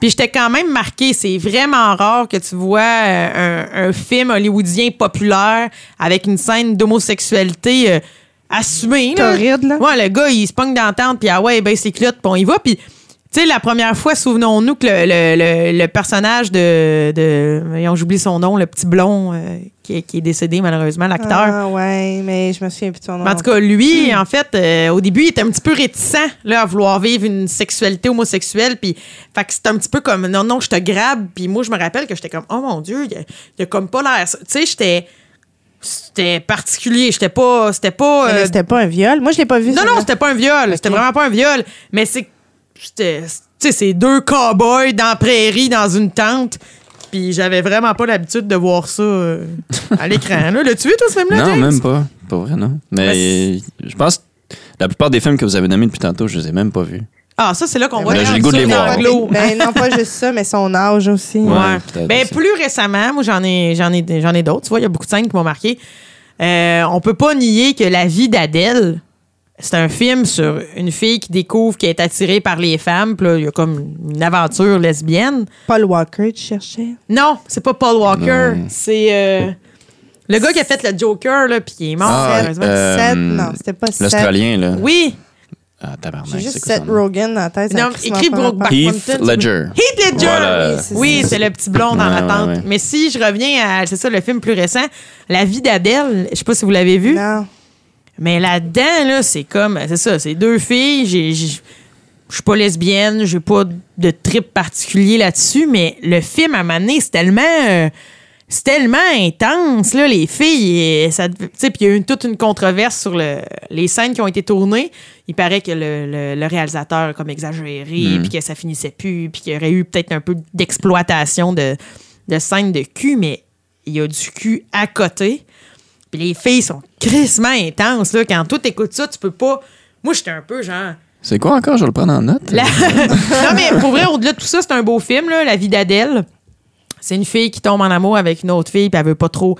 Puis j'étais quand même marqué. C'est vraiment rare que tu vois euh, un, un film hollywoodien populaire avec une scène d'homosexualité euh, assumée. là. Torride, là. Ouais, le gars, il se pogne tente, puis ah ouais, baisse ses culottes, puis on y va. Puis, tu sais, la première fois, souvenons-nous que le, le- le- le personnage de. de voyons, j'oublie son nom, le petit blond euh, qui, est- qui est décédé, malheureusement, l'acteur. Ah, ouais, mais je me souviens plus de son nom. Mais en tout cas, lui, en fait, euh, au début, il était un petit peu réticent là, à vouloir vivre une sexualité homosexuelle. Puis, fait que c'était un petit peu comme non, non, je te grabe. Puis moi, je me rappelle que j'étais comme, oh mon Dieu, il a, il a comme pas l'air. Tu sais, j'étais. C'était particulier. J'étais pas. C'était pas. Euh, c'était pas un viol. Moi, je l'ai pas vu. non, non, c'était pas un viol. C'était vraiment pas un viol. Mais c'est. Tu sais, c'est deux cow-boys dans la prairie, dans une tente. Puis j'avais vraiment pas l'habitude de voir ça euh, à l'écran. là. L'as-tu vu, toi, ce film-là? Non, James? même pas. Pas vrai, non. Mais je pense que la plupart des films que vous avez nommés depuis tantôt, je les ai même pas vus. Ah, ça, c'est là qu'on voit Ben, j'ai le goût de les voir. Ben, non, pas juste ça, mais son âge aussi. Ouais. Ben, aussi. plus récemment, moi, j'en ai, j'en ai, j'en ai d'autres. Tu vois, il y a beaucoup de scènes qui m'ont marqué. Euh, on peut pas nier que La vie d'Adèle, c'est un film sur une fille qui découvre qu'elle est attirée par les femmes. Puis là, il y a comme une aventure lesbienne. Paul Walker, tu cherchais? Non, c'est pas Paul Walker. C'est euh, le gars qui a fait le Joker, là, puis qui est mort. Ah, euh, Seth, non, c'était pas Seth. L'Australien, là. Oui. Ah, tabarnak, J'ai c'est juste Seth? Rogen dans la tête. Non, écrit Brokeback. Heath Ledger. Heath Ledger! Voilà. Oui, c'est Oui, le petit blond dans Ouais, la ouais, tente. ouais. Mais si je reviens à, c'est ça, le film plus récent, La vie d'Adèle, je sais pas si vous l'avez vu, Non. Mais là-dedans, là, c'est comme, c'est ça, c'est deux filles, j'ai, je suis pas lesbienne, j'ai pas de trip particulier là-dessus, mais le film, à un moment donné, c'est tellement, euh, c'est tellement intense, là, les filles, et ça, tu sais, puis il y a eu toute une controverse sur le- les scènes qui ont été tournées. Il paraît que le, le- le réalisateur a comme exagéré, puis que ça finissait plus, puis qu'il y aurait eu peut-être un peu d'exploitation de, de scènes de cul, mais il y a du cul à côté. Puis les filles sont crissement intenses, là. Quand toi t'écoutes ça, tu peux pas... Moi, j'étais un peu genre... C'est quoi encore? Je vais le prendre en note. La- non, mais pour vrai, au-delà de tout ça, c'est un beau film, là, La vie d'Adèle. C'est une fille qui tombe en amour avec une autre fille, puis elle veut pas trop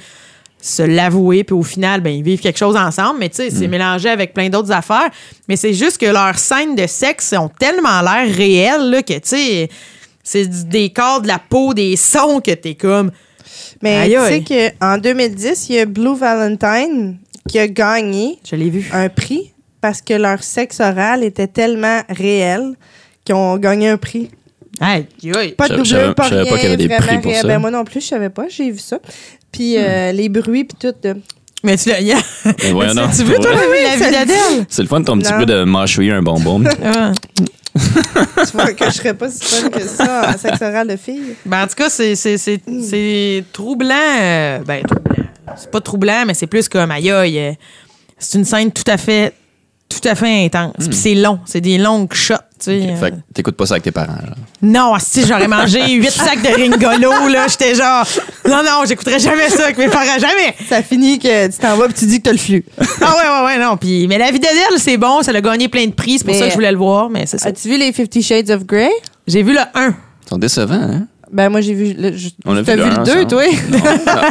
se l'avouer, puis au final, ben, ils vivent quelque chose ensemble, mais tu sais, c'est mélangé avec plein d'autres affaires. Mais c'est juste que leurs scènes de sexe ont tellement l'air réelles, là, que tu sais, c'est du décor, de la peau, des sons, que t'es comme. Mais tu sais qu'en 2010, il y a Blue Valentine qui a gagné Je l'ai vu. un prix parce que leur sexe oral était tellement réel qu'ils ont gagné un prix. Aïe, aïe. Pas de savais- pas rien, pas qu'il y avait des vraiment prix pour réel. ça. Ben, moi non plus, je savais pas, j'ai vu ça. Puis euh, les bruits, puis tout. de- Mais tu l'as. Donc, tu veux, toi, la, la vie d'Adèle? C'est le fun de ton petit peu de mâchouiller un bonbon. Ah. Tu vois que je serais pas si fun que ça en sexe oral de fille. Ben, en tout cas, c'est, c'est, c'est, c'est troublant. euh, ben, troublant. C'est pas troublant, mais c'est plus comme aïe aïe. euh, C'est une scène tout à fait, tout à fait intense. Puis c'est long. C'est des longues shots, euh. Fait que t'écoutes pas ça avec tes parents. Là. Non, si j'aurais mangé huit sacs de Ringolo, là, j'étais genre, non, non, j'écouterais jamais ça avec mes parents, jamais. Ça finit que tu t'en vas puis tu dis que t'as le flux. Ah ouais, ouais, ouais, non. Puis, mais la vie d'Adèle, c'est bon, ça a gagné plein de prix, c'est pour Mais- ça que je voulais le voir, mais c'est ça. As-tu vu les Fifty Shades of Grey? J'ai vu le 1. Ils sont décevants, hein? Ben, moi, j'ai vu. Le, je- On a T'as vu vu le le un 2, ensemble. toi? Non, non.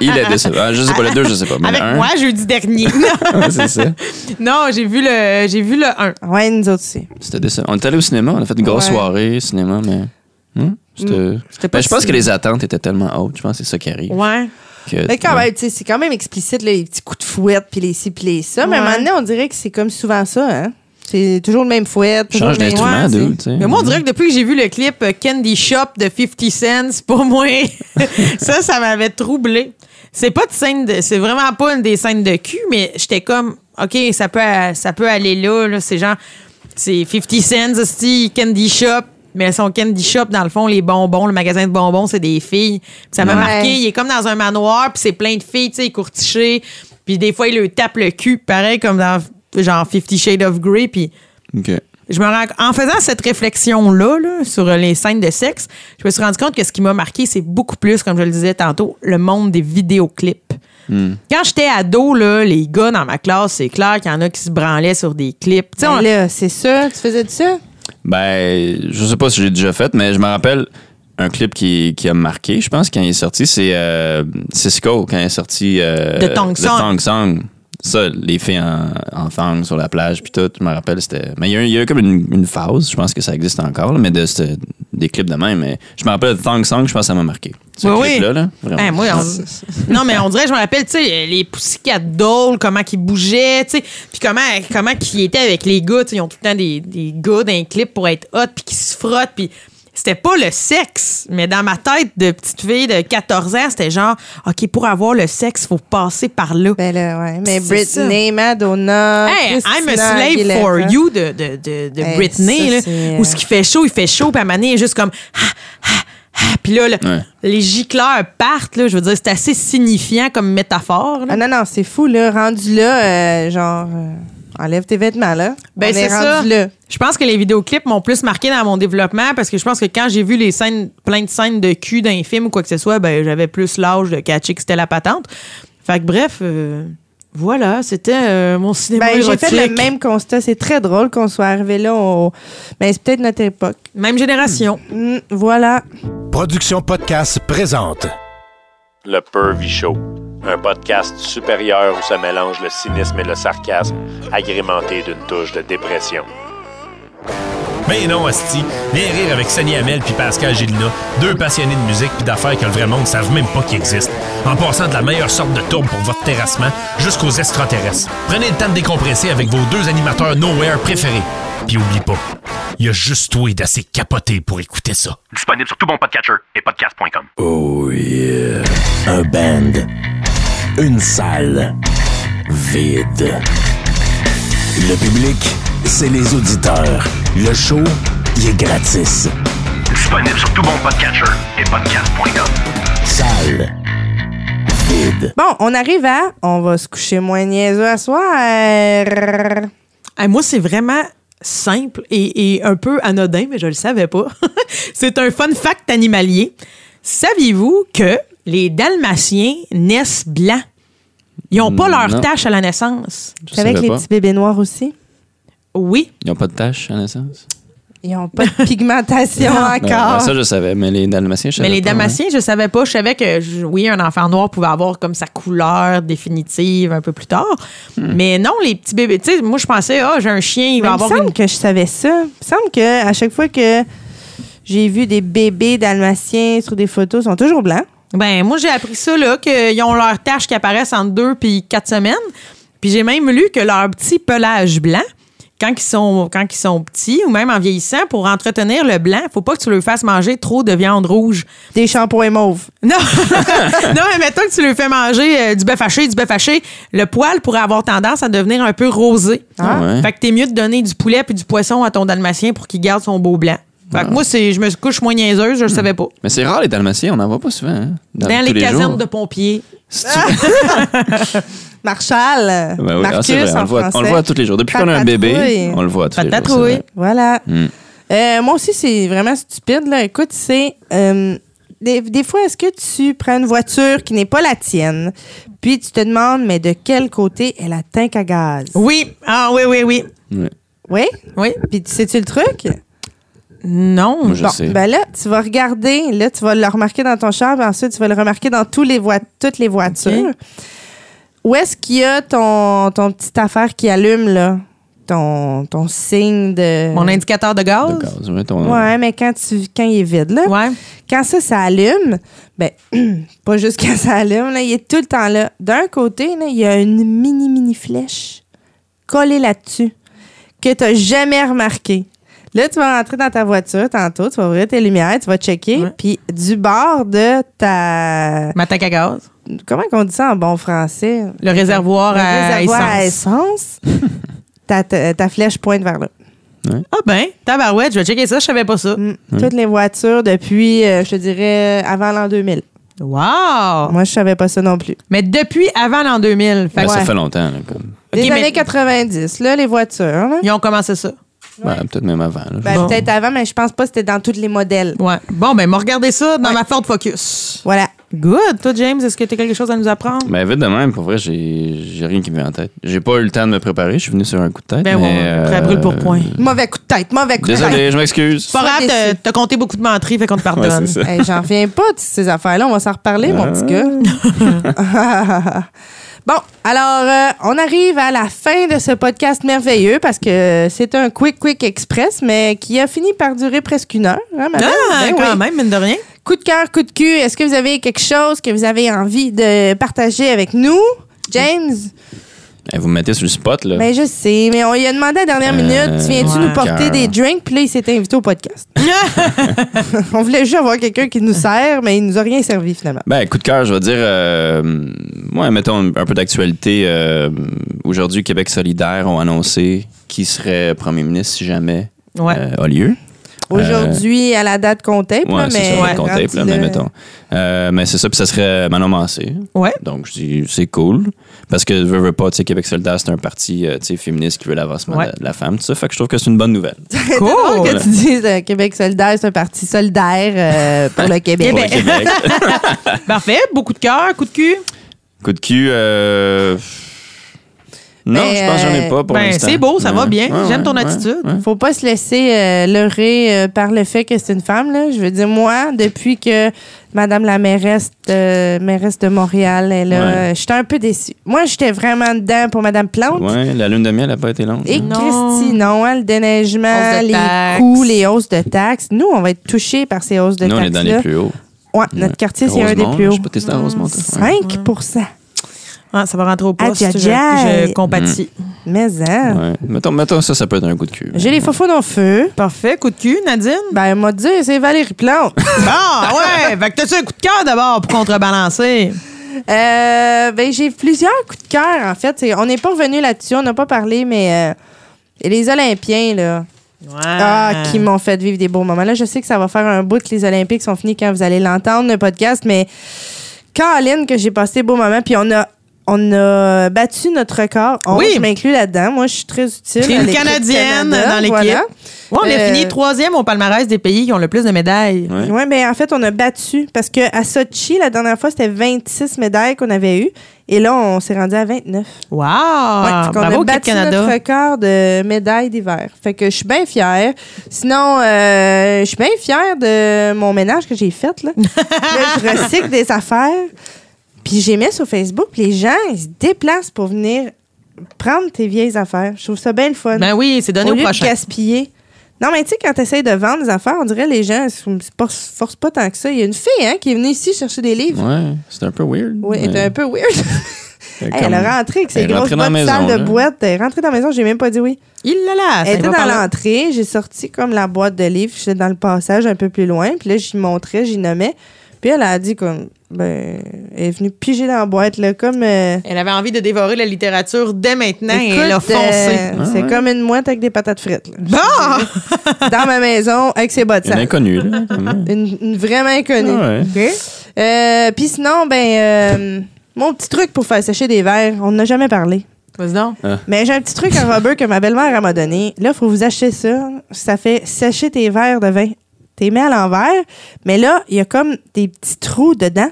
Il est décevant. Ah, Je sais pas, le 2, je sais pas. Mais Avec le un, moi, jeudi dernier. c'est ça. non, j'ai vu le j'ai vu le 1. Ouais, nous autres aussi. C'était décevant. On est allé au cinéma, on a fait une grosse Ouais. soirée cinéma, mais. Hmm, C'était. Pas Ben, je pense que les attentes étaient tellement hautes. Je pense que c'est ça qui arrive. Ouais. que- Mais quand ouais. même, tu sais, c'est quand même explicite, là, les petits coups de fouette, puis les ci, puis les ça. Mais à un Ouais. moment donné, on dirait que c'est comme souvent ça, hein. C'est toujours le même fouette. toujours Change le même- d'instrument, sais. Mais moi, on dirait que depuis que j'ai vu le clip euh, Candy Shop de 50 Cents, pour moi, ça, ça m'avait troublé. C'est pas de scène de, c'est vraiment pas une des scènes de cul, mais j'étais comme, OK, ça peut, ça peut aller là, là. C'est genre, c'est 50 Cents, aussi, Candy Shop. Mais son Candy Shop, dans le fond, les bonbons, le magasin de bonbons, c'est des filles. Puis ça m'a Ouais. marqué. Il est comme dans un manoir, puis c'est plein de filles, tu sais, courtichées. Puis des fois, il leur tape le cul, pareil comme dans genre Fifty Shades of Grey. Puis Ok. je me rends, en faisant cette réflexion-là là, sur les scènes de sexe, je me suis rendu compte que ce qui m'a marqué, c'est beaucoup plus, comme je le disais tantôt, le monde des vidéoclips. Quand j'étais ado, là, les gars dans ma classe, c'est clair qu'il y en a qui se branlaient sur des clips. Tu sais, Ben on- là, c'est ça. Tu faisais de ça? Ben, je sais pas si j'ai déjà fait, mais je me rappelle un clip qui, qui a marqué, je pense, quand il est sorti, c'est euh, Cisco, quand il est sorti. Euh, De Thong Song. Ça, les filles en, en thong sur la plage, puis tout, je me rappelle, c'était. Mais il y a, il y a comme une, une phase, je pense que ça existe encore, là, mais de, ce- des clips de même. Mais je me rappelle de Thong Song, je pense que ça m'a marqué. Ce Oui, oui. clip-là, là, vraiment. Hein, moi, on- non, mais on dirait, je me rappelle, tu sais, les Pussycat Dolls, comment qu'ils bougeaient, tu sais, puis comment, comment qu'ils étaient avec les gars, tu sais, ils ont tout le temps des, des gars dans les clips pour être hot, puis qui se frottent, puis c'était pas le sexe, mais dans ma tête de petite fille de 14 ans, c'était genre, OK, pour avoir le sexe, faut passer par là. Ben là, ouais. Mais. Britney, Madonna. Hey, I'm a slave Aguilera. for you de, de, de, de Hey, Britney, ça, là, où euh, ce qui fait chaud, il fait chaud, puis à un moment donné, il est juste comme ah, ah, ah. puis là, le- Ouais. les gicleurs partent, là, je veux dire, c'est assez signifiant comme métaphore. là. Ah non, non, c'est fou, là. Rendu là, euh, genre, euh, enlève tes vêtements, là. Ben, On c'est est ça. là. Je pense que les vidéoclips m'ont plus marqué dans mon développement parce que je pense que quand j'ai vu les scènes, plein de scènes de cul dans les films ou quoi que ce soit, ben, j'avais plus l'âge de catcher que c'était la patente. Fait que bref, euh, voilà, c'était euh, mon cinéma Ben, j'ai fait le même constat. C'est très drôle qu'on soit arrivé là. au- Ben, c'est peut-être notre époque. Même génération. Hmm, voilà. Production Podcast présente. Le Pervy Show, un podcast supérieur où se mélange le cynisme et le sarcasme, agrémenté d'une touche de dépression. Mais non, Asti. Viens rire avec Sonny Hamel puis Pascal Gélina, deux passionnés de musique puis d'affaires que le vrai monde ne savent même pas qu'ils existent. En passant de la meilleure sorte de tourbe pour votre terrassement jusqu'aux extraterrestres. Prenez le temps de décompresser avec vos deux animateurs Nowhere préférés. Puis oublie pas, il y a juste toi d'assez capoté pour écouter ça. Disponible sur tout bon podcatcher et podcast.com. Oh yeah. Un band. Une salle. Vide. Le public, c'est les auditeurs. Le show, il est gratis. Disponible sur tout bon podcatcher et podcast.com. Salle. Vide. Bon, on arrive à. On va se coucher moins niaiseux à soir. Hey, moi, c'est vraiment simple et, et un peu anodin, mais je le savais pas. c'est un fun fact animalier. Saviez-vous que les dalmatiens naissent blancs? Ils n'ont pas leur Non. tache à la naissance. Avec savais les pas. petits bébés noirs aussi? Oui. Ils n'ont pas de taches à la naissance? Ils n'ont pas de pigmentation Non. Ben, encore. ça, je savais, mais les Dalmatiens, je Mais savais les pas, hein. dalmatiens, je savais pas. Je savais que, je- oui, un enfant noir pouvait avoir comme sa couleur définitive un peu plus tard. Hmm. Mais non, les petits bébés, tu sais, moi, je pensais, ah, j'ai un chien, il Mais va il me avoir semble une que je savais ça. Il me semble que à chaque fois que j'ai vu des bébés dalmatiens sur des photos, ils sont toujours blancs. Ben, moi, j'ai appris ça, là, qu'ils ont leurs taches qui apparaissent en deux puis quatre semaines. Puis j'ai même lu que leur petit pelage blanc, quand ils sont, quand ils sont petits ou même en vieillissant, pour entretenir le blanc, faut pas que tu leur fasses manger trop de viande rouge. Des shampoings mauves. Non, non, mais mettons que tu leur fais manger euh, du bœuf haché, du bœuf haché, le poil pourrait avoir tendance à devenir un peu rosé. Ah ouais. Fait que t'es mieux de donner du poulet puis du poisson à ton dalmatien pour qu'il garde son beau blanc. Fait que moi, c'est, je me couche moins niaiseuse, je le savais pas. Mais c'est rare, les Dalmatiens, on n'en voit pas souvent. Hein, Dans, tous les casernes jours. de pompiers. Marshall. Ben oui, ah, Marcus c'est vrai, on en le, voit, on le français. voit tous les jours. Depuis qu'on a un bébé, on le voit tous les jours. c'est Patatouille. vrai. Voilà. Hmm. Euh, moi aussi, c'est vraiment stupide. Là. Écoute, c'est. euh, des, des fois, est-ce que tu prends une voiture qui n'est pas la tienne, puis tu te demandes, mais de quel côté est la tank à gaz? Oui, ah oui, oui, oui. Ouais. Oui? Oui. Puis tu sais-tu le truc? Non. Moi, je Bon, sais. ben là, tu vas regarder, là, tu vas le remarquer dans ton char, puis ensuite, tu vas le remarquer dans tous les toutes les voitures. Où est-ce qu'il y a ton, ton petite affaire qui allume, là? Ton, ton signe de. Mon indicateur de gaz? De gaz, ouais, ton- Ouais, mais quand, tu, quand il est vide, là. Ouais. Quand ça, ça allume, ben, pas juste quand ça allume, là, il est tout le temps là. D'un côté, là, il y a une mini, mini flèche collée là-dessus que tu n'as jamais remarqué. Là, tu vas rentrer dans ta voiture tantôt, tu vas ouvrir tes lumières, tu vas checker, Ouais. puis du bord de ta... Ma tank à gaz. Comment on dit ça en bon français? Le réservoir, Le à, réservoir à essence. essence. ta, ta- ta flèche pointe vers là. Ah ben, tabarouette, je vais checker ça, je savais pas ça. Mm. Toutes les voitures depuis, euh, je te dirais, avant l'an 2000. Wow! Moi, je savais pas ça non plus. Mais depuis avant l'an 2000. Fait Ben, Ça fait longtemps. là, comme. Des mais- années 90, là, les voitures. là. Ils ont commencé ça. Ben, Peut-être même avant. là. Ben, Bon. Peut-être avant, mais je pense pas que c'était dans tous les modèles. Ouais. Bon, ben, m'a regardé ça dans Ouais. ma Ford Focus. Voilà. Good. Toi, James, est-ce que tu as quelque chose à nous apprendre? Ben, vite de même, pour vrai, j'ai j'ai rien qui me vient en tête. J'ai pas eu le temps de me préparer. Je suis venu sur un coup de tête. Ben, mais, on- très brûle pour point. Mauvais coup de tête, mauvais coup de tête. Désolé, je m'excuse. Pas grave, t'as- compté beaucoup de menteries, fait qu'on te Ouais, pardonne. Hey, J'en reviens pas de ces affaires-là. On va s'en reparler, mon petit gars. bon, alors, euh, on arrive à la fin de ce podcast merveilleux parce que c'est un quick, quick express, mais qui a fini par durer presque une heure. Hein, madame? ah, Ben quand oui. même, mine de rien. Coup de cœur, coup de cul. Est-ce que vous avez quelque chose que vous avez envie de partager avec nous? James? Eh, Vous me mettez sur le spot, là. Ben, je sais, mais on lui a demandé à la dernière Euh, minute, tu viens-tu ouais. nous porter des drinks? Puis là, il s'était invité au podcast. on voulait juste avoir quelqu'un qui nous sert, mais il nous a rien servi finalement. Ben, coup de cœur, je vais dire, euh, ouais, mettons un peu d'actualité. euh, Aujourd'hui, Québec solidaire ont annoncé qui serait premier ministre si jamais Ouais. euh, a lieu. Aujourd'hui, à la date qu'on tape, là, Ouais, c'est mais. ça, Ouais. le tape, là, mais mettons. Euh, mais c'est ça, puis ça serait Manon Mancé. Ouais. Donc, je dis, c'est cool. Parce que, veux, veux pas, tu sais, Québec solidaire, c'est un parti, euh, tu sais, féministe qui veut l'avancement Ouais. de, de la femme, tout ça. Fait que je trouve que c'est une bonne nouvelle. C'est drôle que Cool. tu dises euh, Québec solidaire, c'est un parti solidaire euh, pour le Québec. Pour le Québec. Parfait. Beaucoup de cœur, coup de cul. Coup de cul, euh... Non, Ben, je pense que j'en ai pas pour ben, l'instant. c'est beau, ça va bien. Ouais, J'aime ton ouais, attitude. ouais. Faut pas se laisser euh, leurrer euh, par le fait que c'est une femme. Là. Je veux dire, moi, depuis que Madame la mairesse de, mairesse de Montréal est là, Ouais. euh, j'étais un peu déçue. Moi, j'étais vraiment dedans pour Madame Plante. Ouais, la lune de miel n'a pas été longue. Et Non. Christy, non, hein, le déneigement, les taxes. coûts, les hausses de taxes. Nous, on va être touchés par ces hausses de Nous, on est taxes. dans les plus hauts. Ouais, notre quartier, c'est un des plus Je hauts. sais pas, t'es dans Rosemont, toi? Ouais. 5 Ah, ça va rentrer au poste. Aïe, je, aïe, aïe. je compatis. Mais, hein. Ouais. Mettons, mettons, ça, ça peut être un coup de cul. J'ai les faux en feu. Parfait. Coup de cul, Nadine? Ben, m'a dit, c'est Valérie Plante. Bon, ouais. Fait que t'as-tu un coup de cœur d'abord pour contrebalancer? Euh, ben, j'ai plusieurs coups de cœur, en fait. On n'est pas revenu là-dessus, on n'a pas parlé, mais euh, les Olympiens, là, Ouais. ah, qui m'ont fait vivre des beaux moments. Là, je sais que ça va faire un bout que les Olympiques sont finis quand vous allez l'entendre, le podcast, mais Caroline, que j'ai passé des beaux moments, puis on a. On a battu notre record. On, Oui. Je m'inclus là-dedans. Moi, je suis très utile. T'es une Canadienne Canada, dans l'équipe. voilà. Ouais, on a Euh, fini troisième au palmarès des pays qui ont le plus de médailles. Ouais. Oui, mais en fait, on a battu parce que à Sochi, la dernière fois, c'était 26 médailles qu'on avait eues. Et là, on s'est rendu à 29. Wow! Ouais, Bravo, a battu Canada. notre record de médailles d'hiver. Fait que je suis bien fière. Sinon, euh, je suis bien fière de mon ménage que j'ai fait. Là. Là, je recycle des affaires. Puis j'ai mis sur Facebook, puis les gens, ils se déplacent pour venir prendre tes vieilles affaires. Je trouve ça bien le fun. Ben oui, c'est donné au au lieu prochain. de gaspiller. Non, mais tu sais, quand tu essayes de vendre des affaires, on dirait les gens ne forcent pas tant que ça. Il y a une fille hein, qui est venue ici chercher des livres. Ouais, c'est un peu weird. Oui, mais- était un peu weird. Elle est rentrée avec ses grosses bottes maison, sales de boîte. Elle est rentrée dans la maison, j'ai même pas dit oui. Il l'a là. elle était dans l'entrée, j'ai sorti comme la boîte de livres, j'étais dans le passage un peu plus loin, puis là, j'y montrais, j'y nommais. Puis elle a dit comme, ben, elle est venue piger dans la boîte, là, comme... euh, Elle avait envie de dévorer la littérature dès maintenant et elle a foncé. euh, Ah, c'est ouais. comme une mouette avec des patates frites, là. Bon! dans ma maison, avec ses bottes Une sales. inconnue, là. Une, une vraiment inconnue. Ah ouais. Euh, Puis sinon, ben, euh, mon petit truc pour faire sécher des verres, on n'a jamais parlé. Vas-y donc. Mais j'ai un petit truc en rubber que ma belle-mère elle m'a donné. Là, il faut vous acheter ça. Ça fait sécher tes verres de vin. T'es mis à l'envers, mais là, il y a comme des petits trous dedans.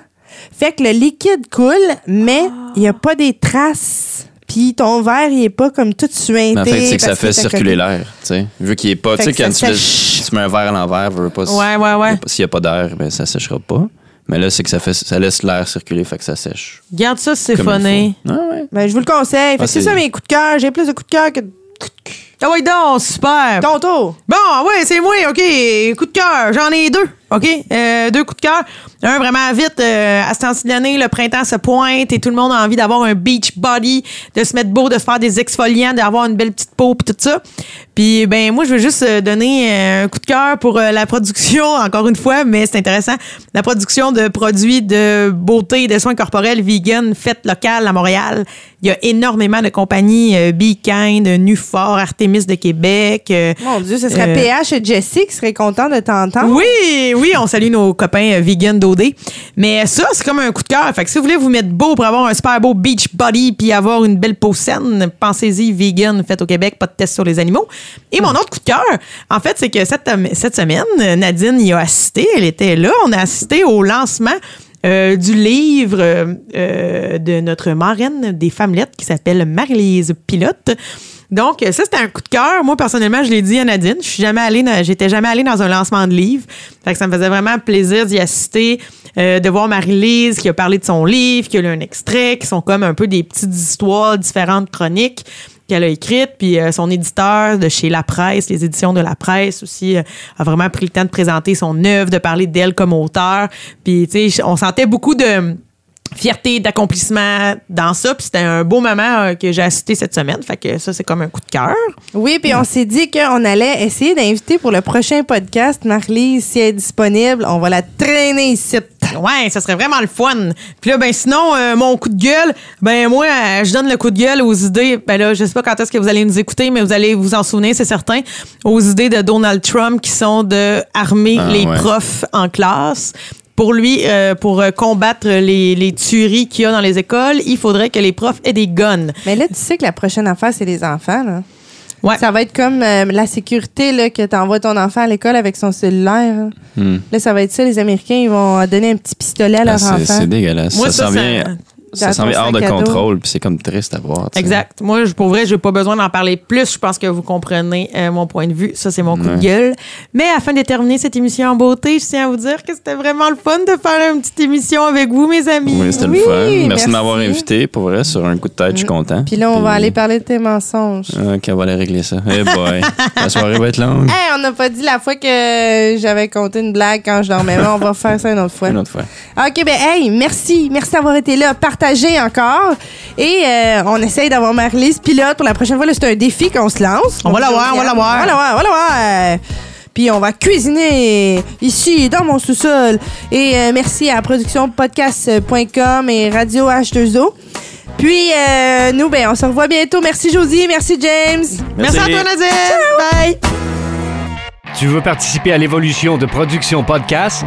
Fait que le liquide coule, mais il n'y a pas des traces. Puis ton verre, il est pas comme tout suinté. Mais en fait, c'est que ça fait circuler l'air, tu sais. Vu qu'il est pas, tu sais, quand tu, fais- sèche. tu mets un verre à l'envers, veux pas, Ouais, ouais, ouais. S'il n'y a pas d'air, ben ça séchera pas. Mais là, c'est que ça, fait, ça laisse l'air circuler, fait que ça sèche. Garde ça, c'est faut. Ah ouais. Ben, je vous le conseille. Ah, c'est ça mes coups de cœur. J'ai plus de coups de cœur que de Ah oui, donc, super. ton tour. Bon, ouais, c'est moi, OK. Coup de cœur, j'en ai deux, OK? Euh, deux coups de cœur. Un, vraiment vite, euh, à ce temps-ci de l'année, le printemps se pointe et tout le monde a envie d'avoir un beach body, de se mettre beau, de se faire des exfoliants, d'avoir une belle petite peau, puis tout ça. Puis, ben, moi, je veux juste euh, donner un coup de cœur pour la production, encore une fois, mais c'est intéressant, la production de produits de beauté et de soins corporels vegan faites locales à Montréal. Il y a énormément de compagnies, euh, Be Kind, Nufor, Artemis de Québec. euh, Mon Dieu, ce serait Euh, PH et Jessie qui seraient contents de t'entendre. oui, oui, on salue nos copains euh, vegan d'OD. Mais ça, c'est comme un coup de cœur. Fait que si vous voulez vous mettre beau pour avoir un super beau beach body puis avoir une belle peau saine, pensez-y, vegan, fait au Québec, pas de test sur les animaux. Et mon autre coup de cœur, en fait, c'est que cette, cette semaine, Nadine y a assisté. Elle était là. On a assisté au lancement euh, du livre euh, euh, de notre marraine des femmelettes qui s'appelle Marie-Lise Pilote. Donc, ça, c'était un coup de cœur. Moi, personnellement, je l'ai dit à Nadine. Je suis jamais allée, j'étais jamais allée dans un lancement de livre. Fait ça me faisait vraiment plaisir d'y assister, euh, de voir Marie-Lise qui a parlé de son livre, qui a lu un extrait, qui sont comme un peu des petites histoires, différentes chroniques qu'elle a écrites. Puis euh, son éditeur de chez La Presse, les éditions de La Presse aussi, euh, a vraiment pris le temps de présenter son œuvre, de parler d'elle comme auteur. Puis, tu sais, on sentait beaucoup de fierté, d'accomplissement dans ça. Puis c'était un beau moment euh, que j'ai assisté cette semaine. Fait que ça, c'est comme un coup de cœur. Oui, puis on s'est dit qu'on allait essayer d'inviter pour le prochain podcast Marlise, si elle est disponible. On va la traîner ici. Ouais, ça serait vraiment le fun. Puis là, ben sinon, euh, mon coup de gueule, ben moi, euh, je donne le coup de gueule aux idées. Ben là, je sais pas quand est-ce que vous allez nous écouter, mais vous allez vous en souvenir, c'est certain, aux idées de Donald Trump qui sont de armer Ah, les ouais. profs en classe. Pour lui, euh, pour euh, combattre les, les tueries qu'il y a dans les écoles, il faudrait que les profs aient des guns. Mais là, tu sais que la prochaine affaire, c'est les enfants. Là. Ouais. Ça va être comme euh, la sécurité là, que tu envoies ton enfant à l'école avec son cellulaire. Hmm. Là, ça va être ça. Les Américains, ils vont donner un petit pistolet à Ah, leur c'est, enfant. c'est dégueulasse. Moi, ça, ça, s'en ça- vient, ça dans s'en vient hors de contrôle, puis c'est comme triste à voir. Exact. Moi, je, pour vrai, j'ai pas besoin d'en parler plus. Je pense que vous comprenez euh, mon point de vue. Ça, c'est mon coup de gueule. Mais afin de terminer cette émission en beauté, je tiens à vous dire que c'était vraiment le fun de faire une petite émission avec vous, mes amis. Oui, c'était Oui, le fun. Merci, merci. de m'avoir invité. Pour vrai, sur un coup de tête, je suis content. Puis là, on va aller parler de tes mensonges. Ok, on va aller régler ça. Eh boy, la soirée va être longue. Hey, on n'a pas dit la fois que j'avais compté une blague quand je dormais. Mais on va faire ça une autre fois. Une autre fois. OK, ben hey, merci. Merci d'avoir été là. Partagez encore. Et euh, on essaye d'avoir Marlise pilote pour la prochaine fois. Là, c'est un défi qu'on se lance. On va la voir, on va la voir. On va la voir, on va la voir. Puis on va cuisiner ici, dans mon sous-sol. Et euh, merci à productionpodcast.com et Radio H2O. Puis euh, nous, ben, on se revoit bientôt. Merci Josie, merci James. Merci à toi, Nadine. Bye. Tu veux participer à l'évolution de Production Podcast?